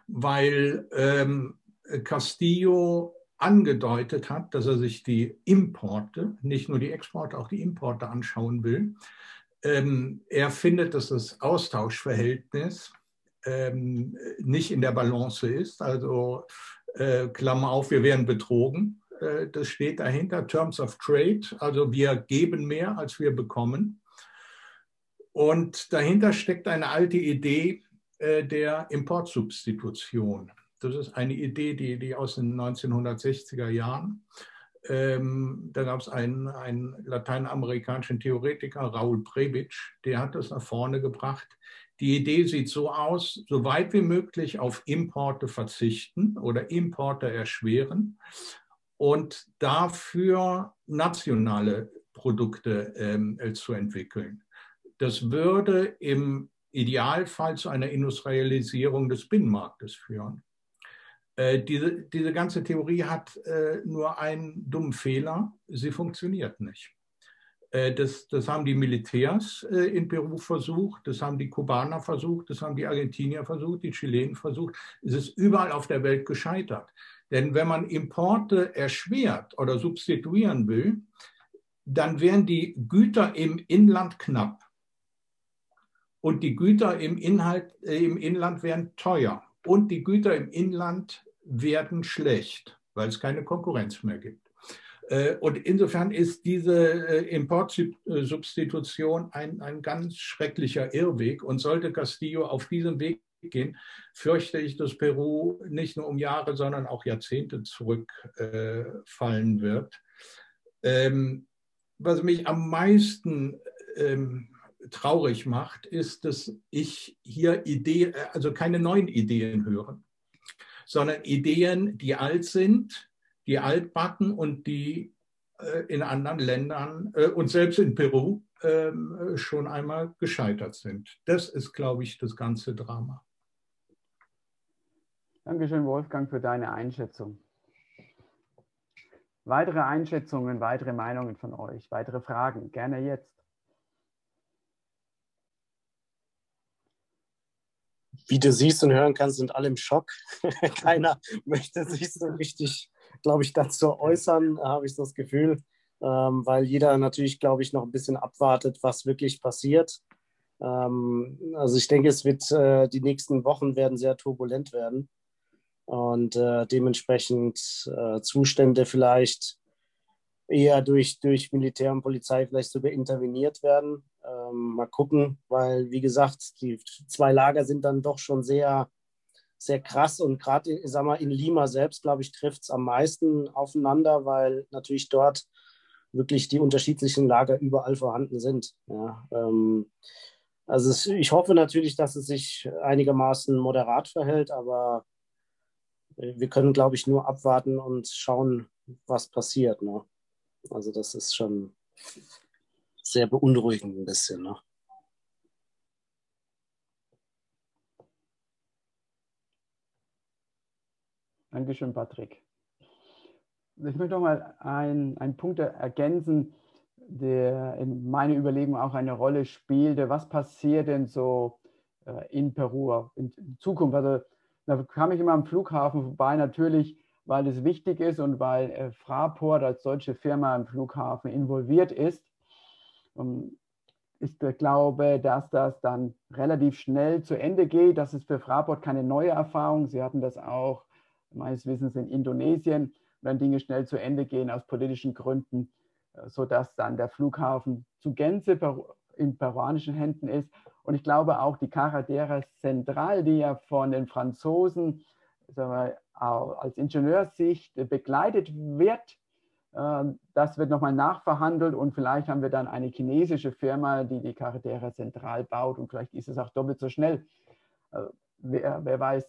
weil ähm, Castillo angedeutet hat, dass er sich die Importe, nicht nur die Exporte, auch die Importe anschauen will. Ähm, er findet, dass das Austauschverhältnis ähm, nicht in der Balance ist. Also äh, Klammer auf, wir werden betrogen. Äh, das steht dahinter, Terms of Trade. Also wir geben mehr, als wir bekommen. Und dahinter steckt eine alte Idee äh, der Importsubstitution. Das ist eine Idee, die, die aus den 1960er Jahren. Ähm, da gab es einen, einen lateinamerikanischen Theoretiker, Raul Prebic, der hat das nach vorne gebracht. Die Idee sieht so aus, so weit wie möglich auf Importe verzichten oder Importe erschweren und dafür nationale Produkte ähm, zu entwickeln. Das würde im Idealfall zu einer Industrialisierung des Binnenmarktes führen. Äh, diese, diese ganze Theorie hat äh, nur einen dummen Fehler, sie funktioniert nicht. Äh, das, das haben die Militärs äh, in Peru versucht, das haben die Kubaner versucht, das haben die Argentinier versucht, die Chilenen versucht. Es ist überall auf der Welt gescheitert. Denn wenn man Importe erschwert oder substituieren will, dann wären die Güter im Inland knapp. Und die Güter im, Inhalt, äh, im Inland wären teuer. Und die Güter im Inland werden schlecht, weil es keine Konkurrenz mehr gibt. Äh, und insofern ist diese äh, Importsubstitution ein, ein ganz schrecklicher Irrweg. Und sollte Castillo auf diesem Weg gehen, fürchte ich, dass Peru nicht nur um Jahre, sondern auch Jahrzehnte zurückfallen wird. Ähm, was mich am meisten ähm, traurig macht, ist, dass ich hier Ideen, also keine neuen Ideen höre, sondern Ideen, die alt sind, die altbacken und die äh, in anderen Ländern äh, und selbst in Peru äh, schon einmal gescheitert sind. Das ist, glaube ich, das ganze Drama. Dankeschön, Wolfgang, für deine Einschätzung. Weitere Einschätzungen, weitere Meinungen von euch, weitere Fragen, gerne jetzt. Wie du siehst und hören kannst, sind alle im Schock. <laughs> Keiner möchte sich so richtig, glaube ich, dazu äußern, habe ich das Gefühl, ähm, weil jeder natürlich, glaube ich, noch ein bisschen abwartet, was wirklich passiert. Ähm, also ich denke, es wird, äh, die nächsten Wochen werden sehr turbulent werden und äh, dementsprechend äh, Zustände vielleicht eher durch, durch Militär und Polizei vielleicht sogar interveniert werden. Ähm, mal gucken, weil wie gesagt, die zwei Lager sind dann doch schon sehr, sehr krass und gerade, sag mal, in Lima selbst, glaube ich, trifft es am meisten aufeinander, weil natürlich dort wirklich die unterschiedlichen Lager überall vorhanden sind. Ja, ähm, also es, ich hoffe natürlich, dass es sich einigermaßen moderat verhält, aber wir können, glaube ich, nur abwarten und schauen, was passiert. Ne? Also das ist schon sehr beunruhigend ein bisschen. Ne? Dankeschön, Patrick. Ich möchte noch mal einen Punkt ergänzen, der in meiner Überlegung auch eine Rolle spielte. Was passiert denn so äh, in Peru in Zukunft? Also da kam ich immer am Flughafen vorbei, natürlich, weil es wichtig ist und weil äh, Fraport als deutsche Firma im Flughafen involviert ist. Ich glaube, dass das dann relativ schnell zu Ende geht. Das ist für Fraport keine neue Erfahrung. Sie hatten das auch meines Wissens in Indonesien, wenn Dinge schnell zu Ende gehen aus politischen Gründen, äh, sodass dann der Flughafen zu Gänze in peruanischen Händen ist und ich glaube auch die Carretera Central, die ja von den Franzosen wir, als Ingenieurssicht begleitet wird, das wird nochmal nachverhandelt und vielleicht haben wir dann eine chinesische Firma, die die Carretera Central baut und vielleicht ist es auch doppelt so schnell. Also, wer, wer weiß.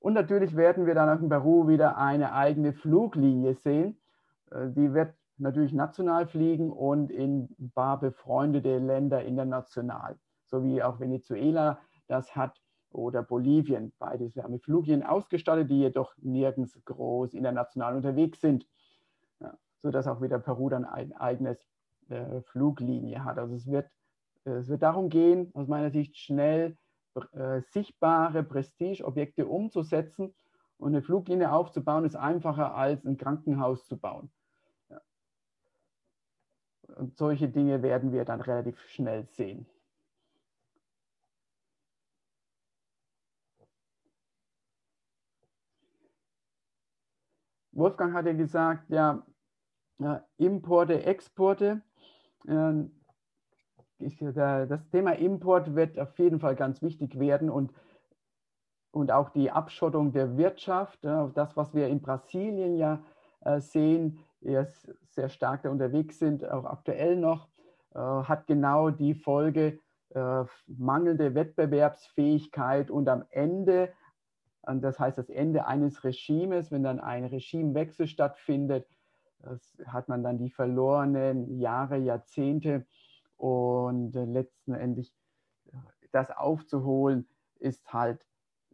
Und natürlich werden wir dann auch in Peru wieder eine eigene Fluglinie sehen. Äh, die wird natürlich national fliegen und in ein paar befreundete Länder international so wie auch Venezuela das hat oder Bolivien. Beides wir haben mit Fluglinien ausgestattet, die jedoch nirgends groß international unterwegs sind, sodass auch wieder Peru dann ein eigenes äh, Fluglinie hat. Also es wird, äh, es wird darum gehen, aus meiner Sicht schnell äh, sichtbare Prestigeobjekte umzusetzen und eine Fluglinie aufzubauen ist einfacher als ein Krankenhaus zu bauen. Und solche Dinge werden wir dann relativ schnell sehen. Wolfgang hatte gesagt, ja, Importe, Exporte. Ähm, das Thema Import wird auf jeden Fall ganz wichtig werden und, und auch die Abschottung der Wirtschaft, das, was wir in Brasilien ja äh, sehen, sehr stark da unterwegs sind, auch aktuell noch, äh, hat genau die Folge äh, mangelnde Wettbewerbsfähigkeit und am Ende das heißt, das Ende eines Regimes, wenn dann ein Regimewechsel stattfindet, hat man dann die verlorenen Jahre, Jahrzehnte und letzten Endes das aufzuholen, ist halt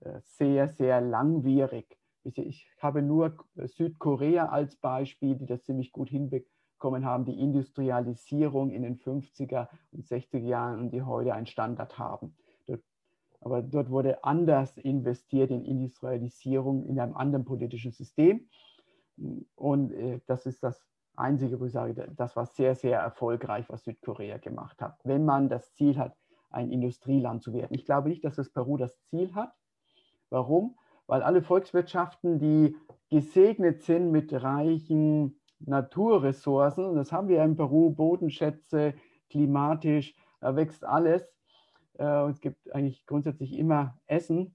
äh, sehr, sehr langwierig. Ich habe nur Südkorea als Beispiel, die das ziemlich gut hinbekommen haben, die Industrialisierung in den 50er und 60er Jahren und die heute einen Standard haben. Aber dort wurde anders investiert in Industrialisierung in einem anderen politischen System. Und äh, das ist das Einzige, wo ich sage, das war sehr, sehr erfolgreich, was Südkorea gemacht hat. Wenn man das Ziel hat, ein Industrieland zu werden. Ich glaube nicht, dass das Peru das Ziel hat. Warum? Weil alle Volkswirtschaften, die gesegnet sind mit reichen Naturressourcen, das haben wir in Peru, Bodenschätze, klimatisch, da wächst alles, äh, es gibt eigentlich grundsätzlich immer Essen.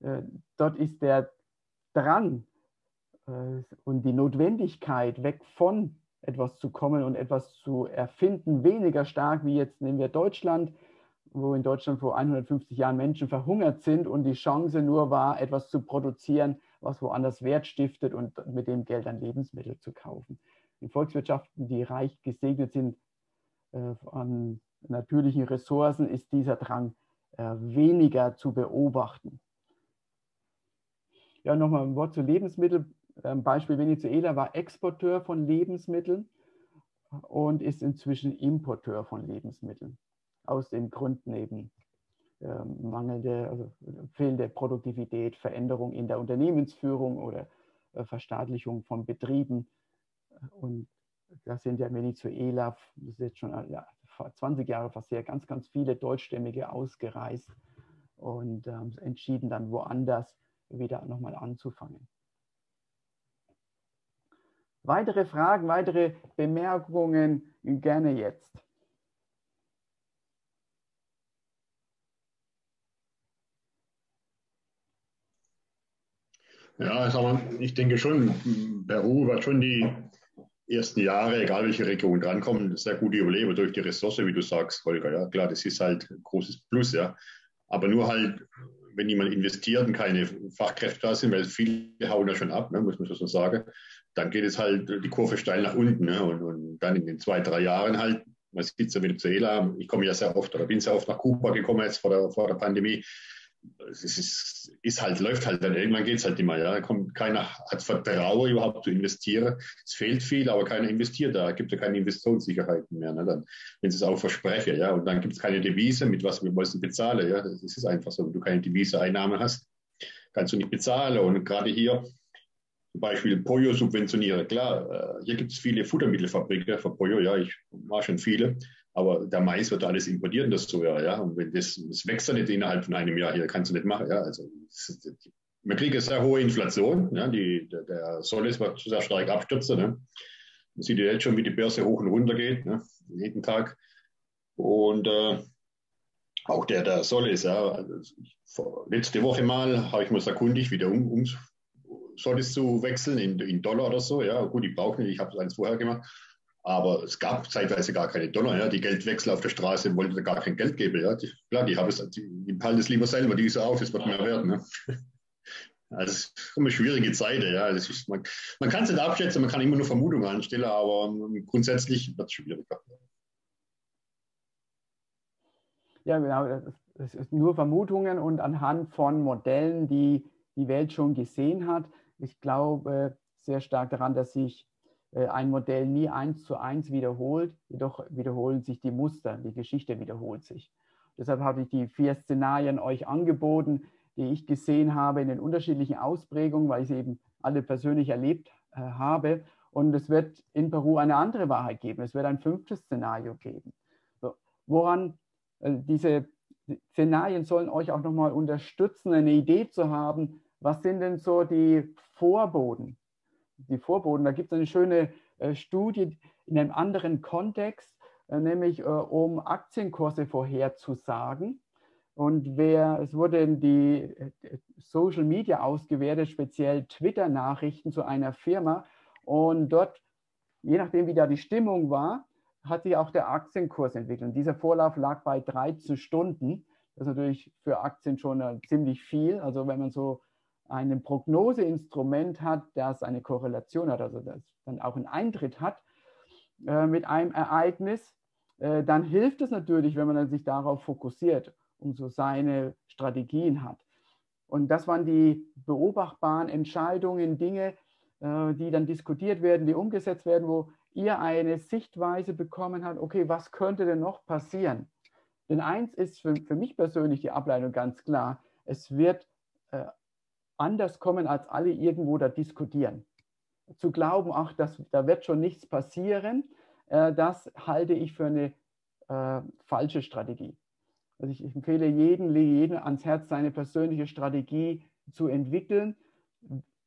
Äh, dort ist der Drang und die Notwendigkeit, weg von etwas zu kommen und etwas zu erfinden, weniger stark wie jetzt nehmen wir Deutschland, wo in Deutschland vor 150 Jahren Menschen verhungert sind und die Chance nur war, etwas zu produzieren, was woanders Wert stiftet und mit dem Geld dann Lebensmittel zu kaufen. In Volkswirtschaften, die reich gesegnet sind äh, an natürlichen Ressourcen, ist dieser Drang äh, weniger zu beobachten. Ja, nochmal ein Wort zu Lebensmitteln. Ähm, Beispiel Venezuela war Exporteur von Lebensmitteln und ist inzwischen Importeur von Lebensmitteln. Aus den Gründen eben ähm, mangelnde, also fehlende Produktivität, Veränderung in der Unternehmensführung oder äh, Verstaatlichung von Betrieben. Und das sind ja Venezuela, das ist jetzt schon ja, 20 Jahre fast her, ganz, ganz viele Deutschstämmige ausgereist und ähm, entschieden dann woanders wieder nochmal anzufangen. Weitere Fragen, weitere Bemerkungen gerne jetzt. Ja, ich denke schon, Peru wird schon die ersten Jahre, egal welche Region drankommen, sehr gut überleben durch die Ressource, wie du sagst, Holger. Ja, klar, das ist halt ein großes Plus, ja. Aber nur halt, wenn jemand investiert und keine Fachkräfte da sind, weil viele hauen da schon ab, ne, muss man so sagen, dann geht es halt die Kurve steil nach unten. Ne, und, und, dann in den zwei, drei Jahren halt, man sieht es ja Venezuela, ich komme ja sehr oft oder bin sehr oft nach Kuba gekommen jetzt vor der, vor der Pandemie, es ist, ist, halt, läuft halt dann, irgendwann geht es halt immer, ja. Kommt, keiner hat Vertrauen überhaupt zu investieren. Es fehlt viel, aber keiner investiert da, gibt ja keine Investitionssicherheiten mehr, ne, dann, wenn es auch versprechen, ja. Und dann gibt es keine Devise, mit was wir wollen bezahlen, ja. Das ist einfach so, wenn du keine Devise-Einnahmen hast, kannst du nicht bezahlen. Und gerade hier, zum Beispiel Pollo subventionieren, klar, äh, hier gibt es viele Futtermittelfabriken für Pollo, ja, ich war schon viele. Aber der Mais wird alles importiert in das Soja, ja. Und wenn das, das wächst ja nicht innerhalb von einem Jahr hier, kannst du nicht machen, ja. Also, man kriegt eine sehr hohe Inflation, ja. Die, der, der Solis wird sehr stark abstürzen, ne. Man sieht ja jetzt schon, wie die Börse hoch und runter geht, ne? jeden Tag. Und äh, auch der, der Solis, ja. Also, letzte Woche mal habe ich mir erkundigt, wie der um, um Solis zu wechseln in, in Dollar oder so, ja. Gut, ich brauche nicht, ich habe es eins vorher gemacht. Aber es gab zeitweise gar keine Dollar. Ja. Die Geldwechsel auf der Straße wollten gar kein Geld geben. Ja. Die, klar, die haben es, die, die halten es lieber selber, die so auf, es wird mehr wert. Ne. <laughs> Also es kommen schwierige Zeiten. Ja. Ist, man man kann es nicht abschätzen, man kann immer nur Vermutungen anstellen, aber grundsätzlich wird es schwieriger. Ja, genau. Es ist nur Vermutungen und anhand von Modellen, die die Welt schon gesehen hat. Ich glaube sehr stark daran, dass sich äh, ein Modell nie eins zu eins wiederholt, jedoch wiederholen sich die Muster, die Geschichte wiederholt sich. Deshalb habe ich die vier Szenarien euch angeboten, die ich gesehen habe in den unterschiedlichen Ausprägungen, weil ich sie eben alle persönlich erlebt äh, habe. Und es wird in Peru eine andere Wahrheit geben. Es wird ein fünftes Szenario geben. So, woran äh, diese Szenarien sollen euch auch nochmal unterstützen, eine Idee zu haben, was sind denn so die Vorboten, die Vorboten. Da gibt es eine schöne äh, Studie in einem anderen Kontext, äh, nämlich äh, um Aktienkurse vorherzusagen. Und wer, es wurden die äh, Social Media ausgewertet, speziell Twitter-Nachrichten zu einer Firma. Und dort, je nachdem, wie da die Stimmung war, hat sich auch der Aktienkurs entwickelt. Und dieser Vorlauf lag bei 13 Stunden. Das ist natürlich für Aktien schon äh, ziemlich viel. Also wenn man so ein Prognoseinstrument hat, das eine Korrelation hat, also das dann auch einen Eintritt hat äh, mit einem Ereignis, äh, dann hilft es natürlich, wenn man dann sich darauf fokussiert und so seine Strategien hat. Und das waren die beobachtbaren Entscheidungen, Dinge, äh, die dann diskutiert werden, die umgesetzt werden, wo ihr eine Sichtweise bekommen habt, okay, was könnte denn noch passieren? Denn eins ist für, für mich persönlich die Ableitung ganz klar, es wird äh, anders kommen, als alle irgendwo da diskutieren. Zu glauben, ach, das, da wird schon nichts passieren, äh, das halte ich für eine äh, falsche Strategie. Also ich, empfehle jedem, jedem ans Herz, seine persönliche Strategie zu entwickeln,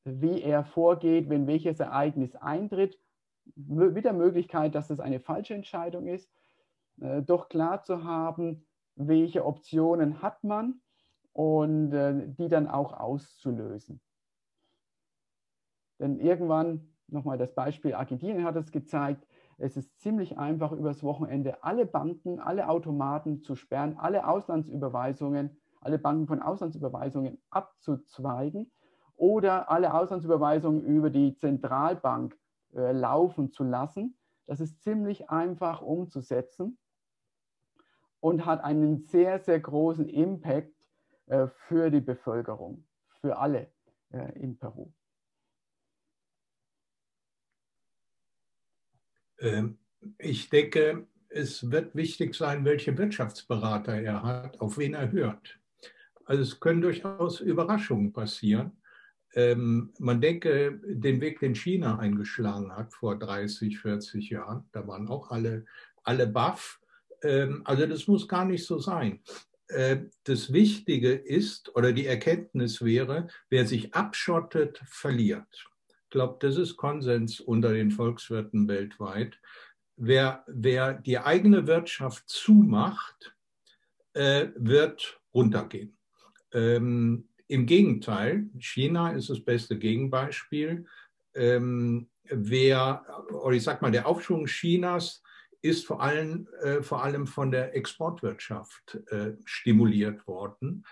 wie er vorgeht, wenn welches Ereignis eintritt, mit der Möglichkeit, dass es eine falsche Entscheidung ist, äh, doch klar zu haben, welche Optionen hat man und äh, die dann auch auszulösen. Denn irgendwann nochmal das Beispiel Argentinien hat es gezeigt, es ist ziemlich einfach, übers Wochenende alle Banken, alle Automaten zu sperren, alle Auslandsüberweisungen, alle Banken von Auslandsüberweisungen abzuzweigen oder alle Auslandsüberweisungen über die Zentralbank äh, laufen zu lassen. Das ist ziemlich einfach umzusetzen und hat einen sehr, sehr großen Impact für die Bevölkerung, für alle äh, in Peru. Ähm, ich denke, es wird wichtig sein, welche Wirtschaftsberater er hat, auf wen er hört. Also es können durchaus Überraschungen passieren. Ähm, man denke, den Weg, den China eingeschlagen hat vor 30, 40 Jahren, da waren auch alle, alle baff. Ähm, also das muss gar nicht so sein. Äh, das Wichtige ist, oder die Erkenntnis wäre, wer sich abschottet, verliert. Ich glaube, das ist Konsens unter den Volkswirten weltweit. Wer, wer die eigene Wirtschaft zumacht, äh, wird runtergehen. Ähm, Im Gegenteil, China ist das beste Gegenbeispiel. Ähm, wer, oder ich sag mal, der Aufschwung Chinas ist vor allem, äh, vor allem von der Exportwirtschaft äh, stimuliert worden.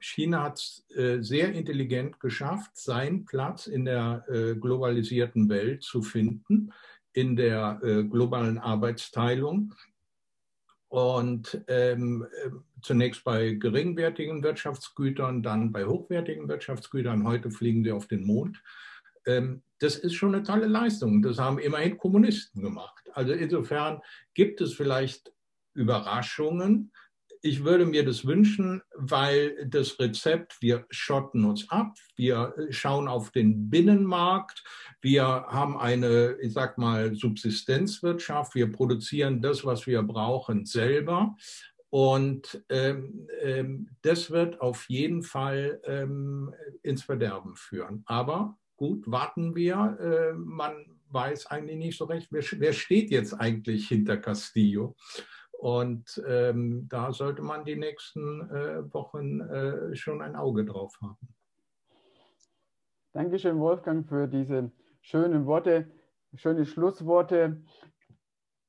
China hat es äh, sehr intelligent geschafft, seinen Platz in der äh, globalisierten Welt zu finden, in der äh, globalen Arbeitsteilung. Und ähm, äh, zunächst bei geringwertigen Wirtschaftsgütern, dann bei hochwertigen Wirtschaftsgütern. Heute fliegen wir auf den Mond. Ähm, das ist schon eine tolle Leistung. Das haben immerhin Kommunisten gemacht. Also insofern gibt es vielleicht Überraschungen, ich würde mir das wünschen, weil das Rezept, wir schotten uns ab, wir schauen auf den Binnenmarkt, wir haben eine, ich sag mal, Subsistenzwirtschaft, wir produzieren das, was wir brauchen, selber. Und ähm, ähm, das wird auf jeden Fall ähm, ins Verderben führen. Aber gut, warten wir. Äh, man weiß eigentlich nicht so recht, wer, wer steht jetzt eigentlich hinter Castillo. Und ähm, da sollte man die nächsten äh, Wochen äh, schon ein Auge drauf haben. Dankeschön, Wolfgang, für diese schönen Worte, schöne Schlussworte.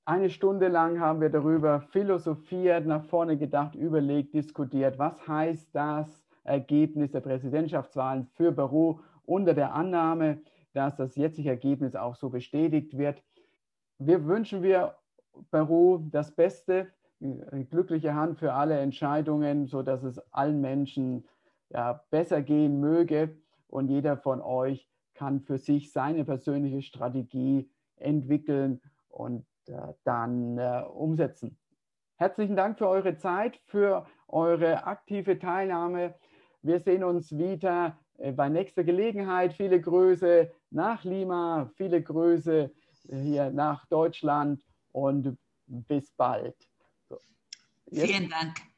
Eine Stunde lang haben wir darüber philosophiert, nach vorne gedacht, überlegt, diskutiert. Was heißt das Ergebnis der Präsidentschaftswahlen für Peru unter der Annahme, dass das jetzige Ergebnis auch so bestätigt wird? Wir wünschen wir Peru das Beste, eine glückliche Hand für alle Entscheidungen, sodass es allen Menschen ja, besser gehen möge. Und jeder von euch kann für sich seine persönliche Strategie entwickeln und äh, dann äh, umsetzen. Herzlichen Dank für eure Zeit, für eure aktive Teilnahme. Wir sehen uns wieder bei nächster Gelegenheit. Viele Grüße nach Lima, viele Grüße hier nach Deutschland und bis bald. So. Vielen Dank.